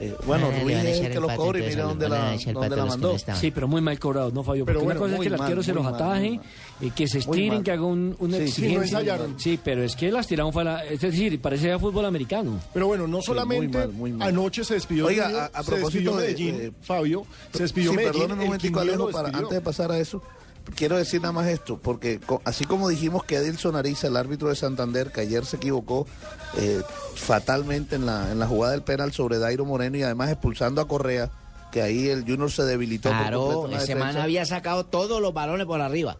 Eh, bueno, Ah, le Ruiz es el que los cobra y mira dónde la, dónde la mandó. no. Sí, pero muy mal cobrado, ¿no, Fabio? Pero Porque bueno, una cosa es muy que el arquero se muy los mal, ataje, muy que se Muy estiren, mal. que haga un, una Sí, sí, exigencia. no ensayaron. Sí, pero es que las tiraron fue la, es decir, parecía fútbol americano. Pero bueno, no solamente mal, muy mal. anoche se despidió Oiga, Junior, a- a se propósito despidió de- Medellín, de- Fabio, se despidió sí, Medellín. perdón un momentico, Alejo, lo para, despidió. antes de pasar a eso. Quiero decir nada más esto, porque así como dijimos que Edilson Ariza, el árbitro de Santander, que ayer se equivocó eh, fatalmente en la, en la jugada del penal sobre Dairo Moreno y además expulsando a Correa, que ahí el Junior se debilitó. Claro, en la man había sacado todos los balones por arriba.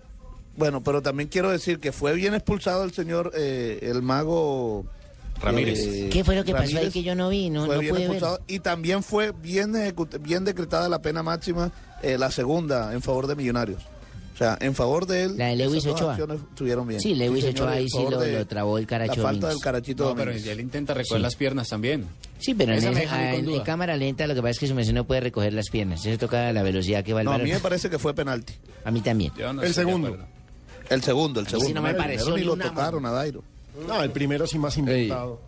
Bueno, pero también quiero decir que fue bien expulsado el señor, eh, el mago Ramírez. eh, ¿Qué fue lo que pasó ahí que yo no vi? No, fue no bien pude ver. expulsado y también fue bien, bien decretada la pena máxima, eh, la segunda en favor de Millonarios. O sea, en favor de él. La de Lewis Ochoa. estuvieron bien. Sí, Lewis Ochoa ahí sí lo, lo trabó el caracho. La falta del carachito No, pero él intenta recoger Sí. las piernas también. Sí, pero en, Esa cámara lenta lo que pasa es que su mención no puede recoger las piernas. Eso toca la velocidad que va el No, a mí me parece que fue penalti. A mí también. Yo no El segundo. El segundo, el segundo. sí no me El pareció primero ni lo tocaron a Dairo. No, el primero sí más inventado.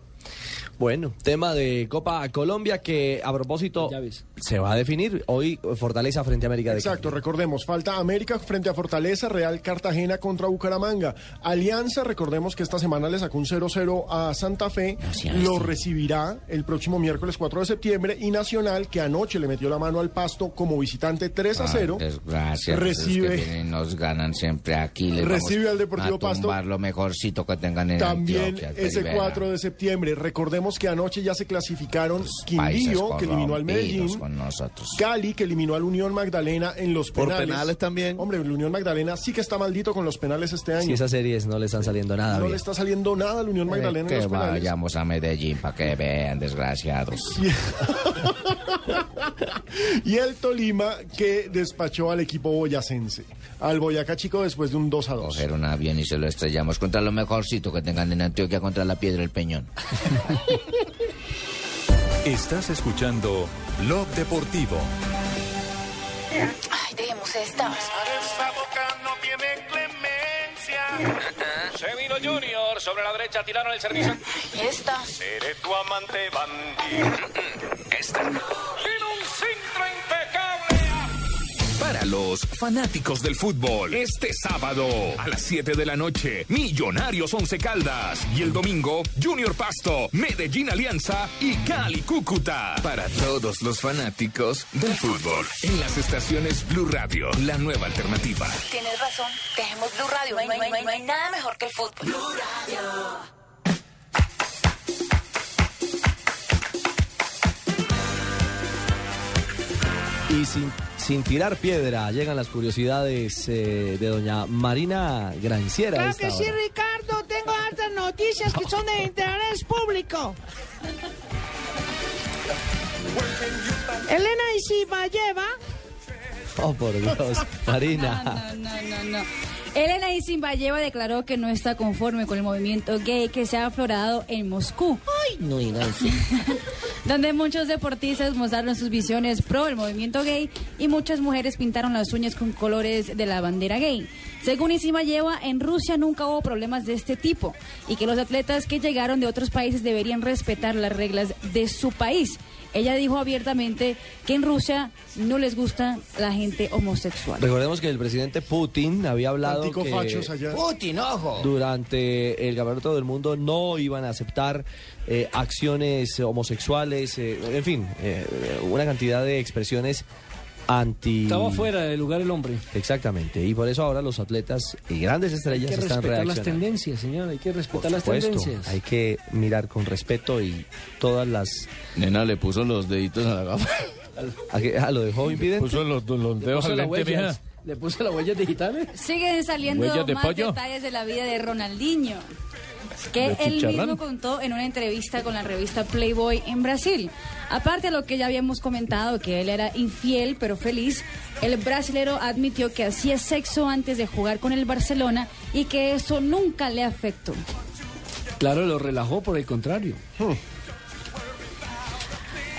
Bueno, tema de Copa Colombia que a propósito se va a definir hoy Fortaleza frente a América de Exacto, recordemos, falta América frente a Fortaleza, Real Cartagena contra Bucaramanga. Alianza, recordemos que esta semana le sacó un 0-0 a Santa Fe, lo recibirá el próximo miércoles 4 de septiembre y Nacional, que anoche le metió la mano al pasto como visitante 3 a 0. Gracias. Recibe- que vienen y nos ganan siempre aquí. Les Recibe al Deportivo a Pasto. lo mejorcito que tengan en También ese Rivera. 4 de septiembre. Recordemos que anoche ya se clasificaron Quindío, que eliminó al Medellín, con nosotros. Cali, que eliminó al Unión Magdalena en los Por penales. penales también. Hombre, el Unión Magdalena sí que está maldito con los penales este año. Si esas series no le están saliendo nada no bien. le está saliendo nada al Unión Magdalena en que los penales. vayamos a Medellín para que vean, desgraciados. Y el Tolima que despachó al equipo boyacense. Al Boyacá Chico después de un 2 a 2. Coger un avión y se lo estrellamos contra lo mejorcito que tengan en Antioquia, contra la piedra del peñón. Estás escuchando Blog Deportivo. Ay, dejemos esta. Esa boca no tiene clemencia. Se vino Junior sobre la derecha, tiraron el servicio. ¿Y esta? Seré tu amante bandido. Esta. Para los fanáticos del fútbol, este sábado a las 7 de la noche, Millonarios Once Caldas y el domingo, Junior Pasto, Medellín Alianza y Cali Cúcuta. Para todos los fanáticos del fútbol, en las estaciones Blue Radio, la nueva alternativa. Tienes razón. Dejemos Blue Radio. No hay, no hay- no hay- no hay nada mejor que el fútbol. Blue Radio. Y sin, sin tirar piedra, llegan las curiosidades eh, de doña Marina Granciera. Claro que sí, hora. Ricardo. Tengo hartas noticias que son de interés público. Elena Isibayeva Oh, por Dios, Marina. No, no, no, no. Elena Isinbayeva declaró que no está conforme con el movimiento gay que se ha aflorado en Moscú. Ay, no digas eso. donde muchos deportistas mostraron sus visiones pro el movimiento gay y muchas mujeres pintaron las uñas con colores de la bandera gay. Según lleva en Rusia nunca hubo problemas de este tipo y que los atletas que llegaron de otros países deberían respetar las reglas de su país. Ella dijo abiertamente que en Rusia no les gusta la gente homosexual. Recordemos que el presidente Putin había hablado que allá. Putin, ojo. durante el campeonato del mundo no iban a aceptar eh, acciones homosexuales, eh, en fin, eh, una cantidad de expresiones anti... Estaba fuera del lugar el hombre. Exactamente, y por eso ahora los atletas y grandes Hay estrellas que están respetar las reaccionando. tendencias, señor. Hay que respetar las Por supuesto, tendencias. hay que mirar con respeto y todas las... Nena le puso los deditos a la gafa. ¿A, qué? ¿A lo dejó invidente? Puso los, los Le dedos puso al las lente, huellas. mija. Le puso las huellas digitales. Siguen saliendo ¿Huellas de más pollo? detalles de la vida de Ronaldinho. Que ¿De él mismo contó en una entrevista con la revista Playboy en Brasil. Aparte de lo que ya habíamos comentado, que él era infiel pero feliz, el brasilero admitió que hacía sexo antes de jugar con el Barcelona y que eso nunca le afectó. Claro, lo relajó por el contrario.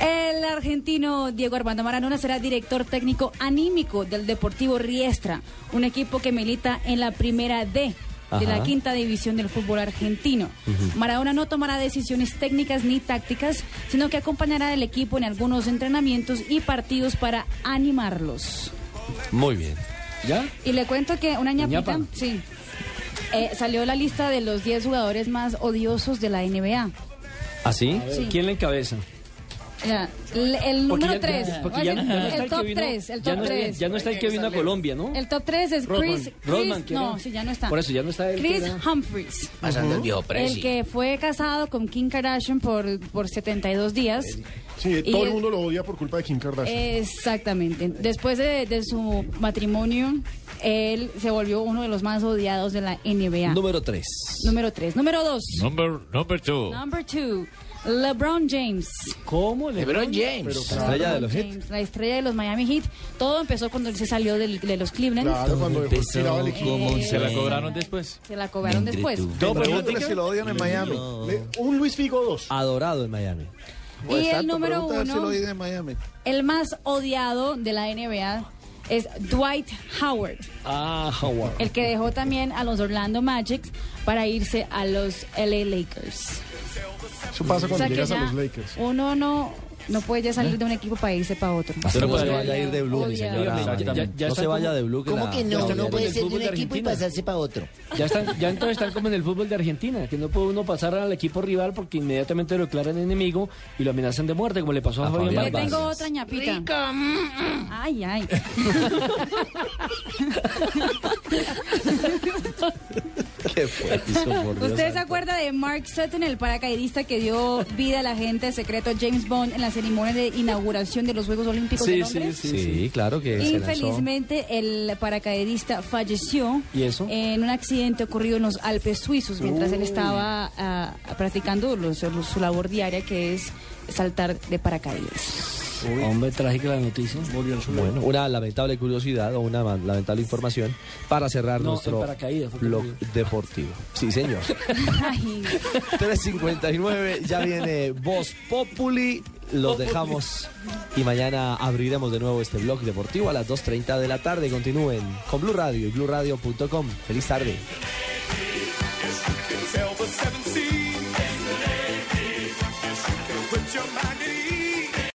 El argentino Diego Armando Maradona será director técnico anímico del Deportivo Riestra, un equipo que milita en la primera D de la quinta división del fútbol argentino. Maradona no tomará decisiones técnicas ni tácticas, sino que acompañará al equipo en algunos entrenamientos y partidos para animarlos. Muy bien. ¿Ya? Y le cuento que una ñapita, sí, eh, salió la lista de los 10 jugadores más odiosos de la NBA. ¿Así? Sí. ¿Quién le encabeza? Ya, el, el número ya- 3. porque ya- ya no está el top vino- 3, el ya top no- 3. Ya no está el que vino a Colombia, ¿no? El top 3 es. Chris, Rodman, Chris- ¿quién no, sí, ya no está. Por eso ya no está el que Chris Humphries. Pasando el viejo. El que fue casado con Kim Kardashian por, por 72 días. Sí, Y todo el el- mundo lo odia por culpa de Kim Kardashian. Exactamente. Después de, de su matrimonio, él se volvió uno de los más odiados de la NBA. Número 3. Número 3. Número 2. Number, number two. Number 2. LeBron James. ¿Cómo? LeBron James. La estrella de los Heat. James, la estrella de los Miami Heat. Todo empezó cuando él se salió del- de los Cleveland. Claro, cuando el equipo. como un Se la cobraron después. Se la cobraron después. No, pregúntale si lo odian en Miami. Un Luis Figo 2. Adorado en Miami. Y el número pregúntale si lo uno, odian en Miami. el más odiado de la NBA, es Dwight Howard. Ah, Howard. El que dejó también a los Orlando Magic para irse a los LA Lakers. Eso pasa O cuando sea que llegas a los Lakers. uno no, no puede ya salir de un equipo para irse para otro. Usted no se vaya a ir de Blue, mi señora. Ya- ya- ya no se vaya como- de Blue. ¿Cómo la- que no? No puede ser de un de equipo y Argentina. pasarse para otro. Ya, están, ya entonces están como en el fútbol de Argentina, que no puede uno pasar al equipo rival porque inmediatamente lo declaran enemigo y lo amenazan de muerte, como le pasó a, A Fabián Vargas. tengo otra ñapita. Ay, ay. ¿Qué ¿Usted se acuerda de Mark Sutton, el paracaidista que dio vida al agente secreto James Bond en la ceremonia de inauguración de los Juegos Olímpicos de Sí, Londres? sí, Sí, sí. claro que se lanzó. Infelizmente, el paracaidista falleció ¿Y eso? en un accidente ocurrido en los Alpes suizos mientras él estaba ah, practicando los- los- su labor diaria, que es saltar de paracaídas. Hombre, trágica la noticia. Bueno, una lamentable curiosidad o una lamentable información para cerrar No, nuestro blog deportivo. Sí, señor. Ay, 3.59, ya viene Voz Populi. Los dejamos y mañana abriremos de nuevo este blog deportivo a las 2.30 de la tarde. Continúen con Blue Radio y BlueRadio.com. Feliz tarde.